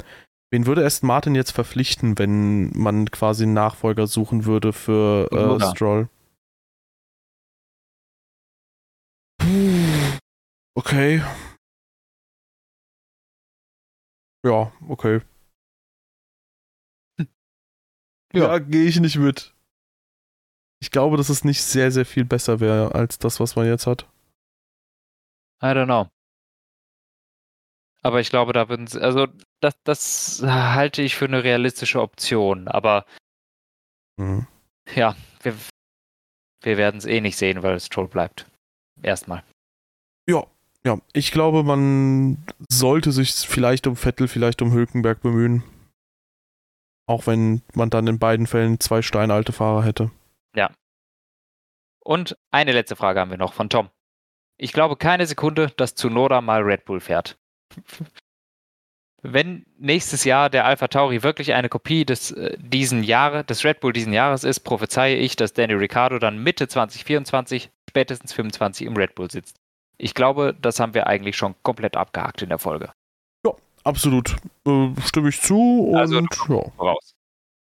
wen würde Aston Martin jetzt verpflichten, wenn man quasi einen Nachfolger suchen würde für äh, Stroll? Okay. Ja, okay. Ja, ja gehe ich nicht mit. Ich glaube, dass es nicht sehr, sehr viel besser wäre als das, was man jetzt hat. I don't know. Aber ich glaube, da würden sie, also das, das halte ich für eine realistische Option. Aber mhm. ja, wir, wir werden es eh nicht sehen, weil es Troll bleibt. Erstmal. Ja, ja, ich glaube, man sollte sich vielleicht um Vettel, vielleicht um Hülkenberg bemühen. Auch wenn man dann in beiden Fällen zwei steinalte Fahrer hätte. Ja. Und eine letzte Frage haben wir noch von Tom. Ich glaube keine Sekunde, dass Tsunoda mal Red Bull fährt. wenn nächstes Jahr der Alpha Tauri wirklich eine Kopie des äh, diesen Jahre, des Red Bull diesen Jahres ist, prophezeie ich, dass Danny Ricciardo dann Mitte 2024, spätestens 25 im Red Bull sitzt. Ich glaube, das haben wir eigentlich schon komplett abgehakt in der Folge. Ja, absolut. Äh, stimme ich zu und also, ja. voraus.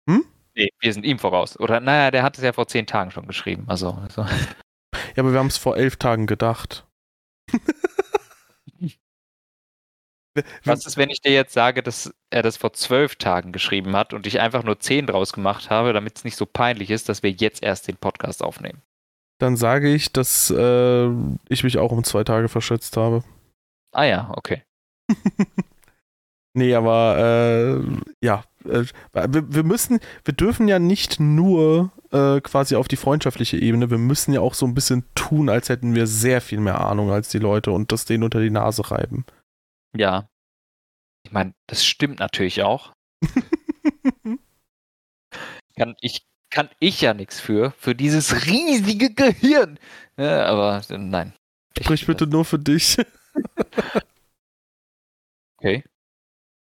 Hm? Nee, wir sind ihm voraus. Oder naja, der hat es ja vor zehn Tagen schon geschrieben. Also, also. Ja, aber wir haben es vor elf Tagen gedacht. Was ist, wenn ich dir jetzt sage, dass er das vor zwölf Tagen geschrieben hat und ich einfach nur zehn draus gemacht habe, damit es nicht so peinlich ist, dass wir jetzt erst den Podcast aufnehmen? Dann sage ich, dass äh, ich mich auch um zwei Tage verschätzt habe. Ah ja, okay. nee, aber äh, ja, äh, wir, wir, müssen, wir dürfen ja nicht nur äh, quasi auf die freundschaftliche Ebene, wir müssen ja auch so ein bisschen tun, als hätten wir sehr viel mehr Ahnung als die Leute und das denen unter die Nase reiben. Ja. Ich meine, das stimmt natürlich auch. kann ich, kann ich ja nichts für, für dieses riesige Gehirn. Ja, aber nein. Sprich bitte nur für dich. okay.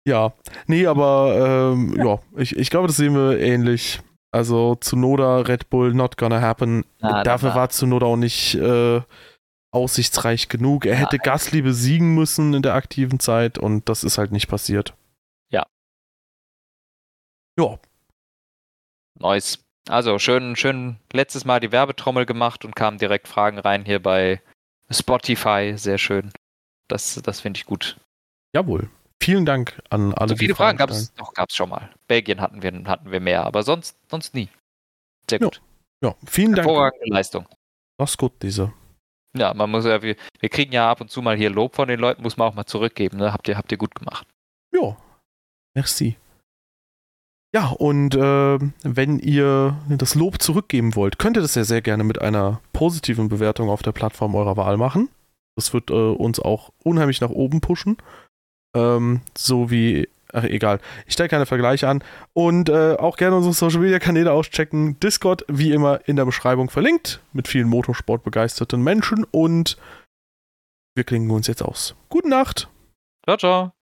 Ja, nee, aber ähm, ja, ich, ich glaube, das sehen wir ähnlich. Also Zunoda, Red Bull, not gonna happen. Na, Dafür war Zunoda auch nicht äh, aussichtsreich genug. Er ja, hätte Gasly besiegen müssen in der aktiven Zeit und das ist halt nicht passiert. Ja. Ja. Nice. Also schön, schön letztes Mal die Werbetrommel gemacht und kamen direkt Fragen rein hier bei Spotify. Sehr schön. Das, das finde ich gut. Jawohl. Vielen Dank an alle. So viele Fragen, Fragen gab es doch gab's schon mal. Belgien hatten wir, hatten wir mehr, aber sonst, sonst nie. Sehr gut. Ja, ja vielen Dank. Hervorragende Leistung. Ist gut, diese. Ja, man muss ja, wir, wir kriegen ja ab und zu mal hier Lob von den Leuten, muss man auch mal zurückgeben. Ne? Habt, ihr, habt ihr gut gemacht. Ja, merci. Ja, und äh, wenn ihr das Lob zurückgeben wollt, könnt ihr das ja sehr gerne mit einer positiven Bewertung auf der Plattform eurer Wahl machen. Das wird äh, uns auch unheimlich nach oben pushen. Ähm, so wie Ach, egal. Ich stelle keine Vergleiche an. Und äh, auch gerne unsere Social Media Kanäle auschecken. Discord, wie immer, in der Beschreibung verlinkt. Mit vielen Motorsport-begeisterten Menschen. Und wir klingen uns jetzt aus. Gute Nacht. Ciao, ciao.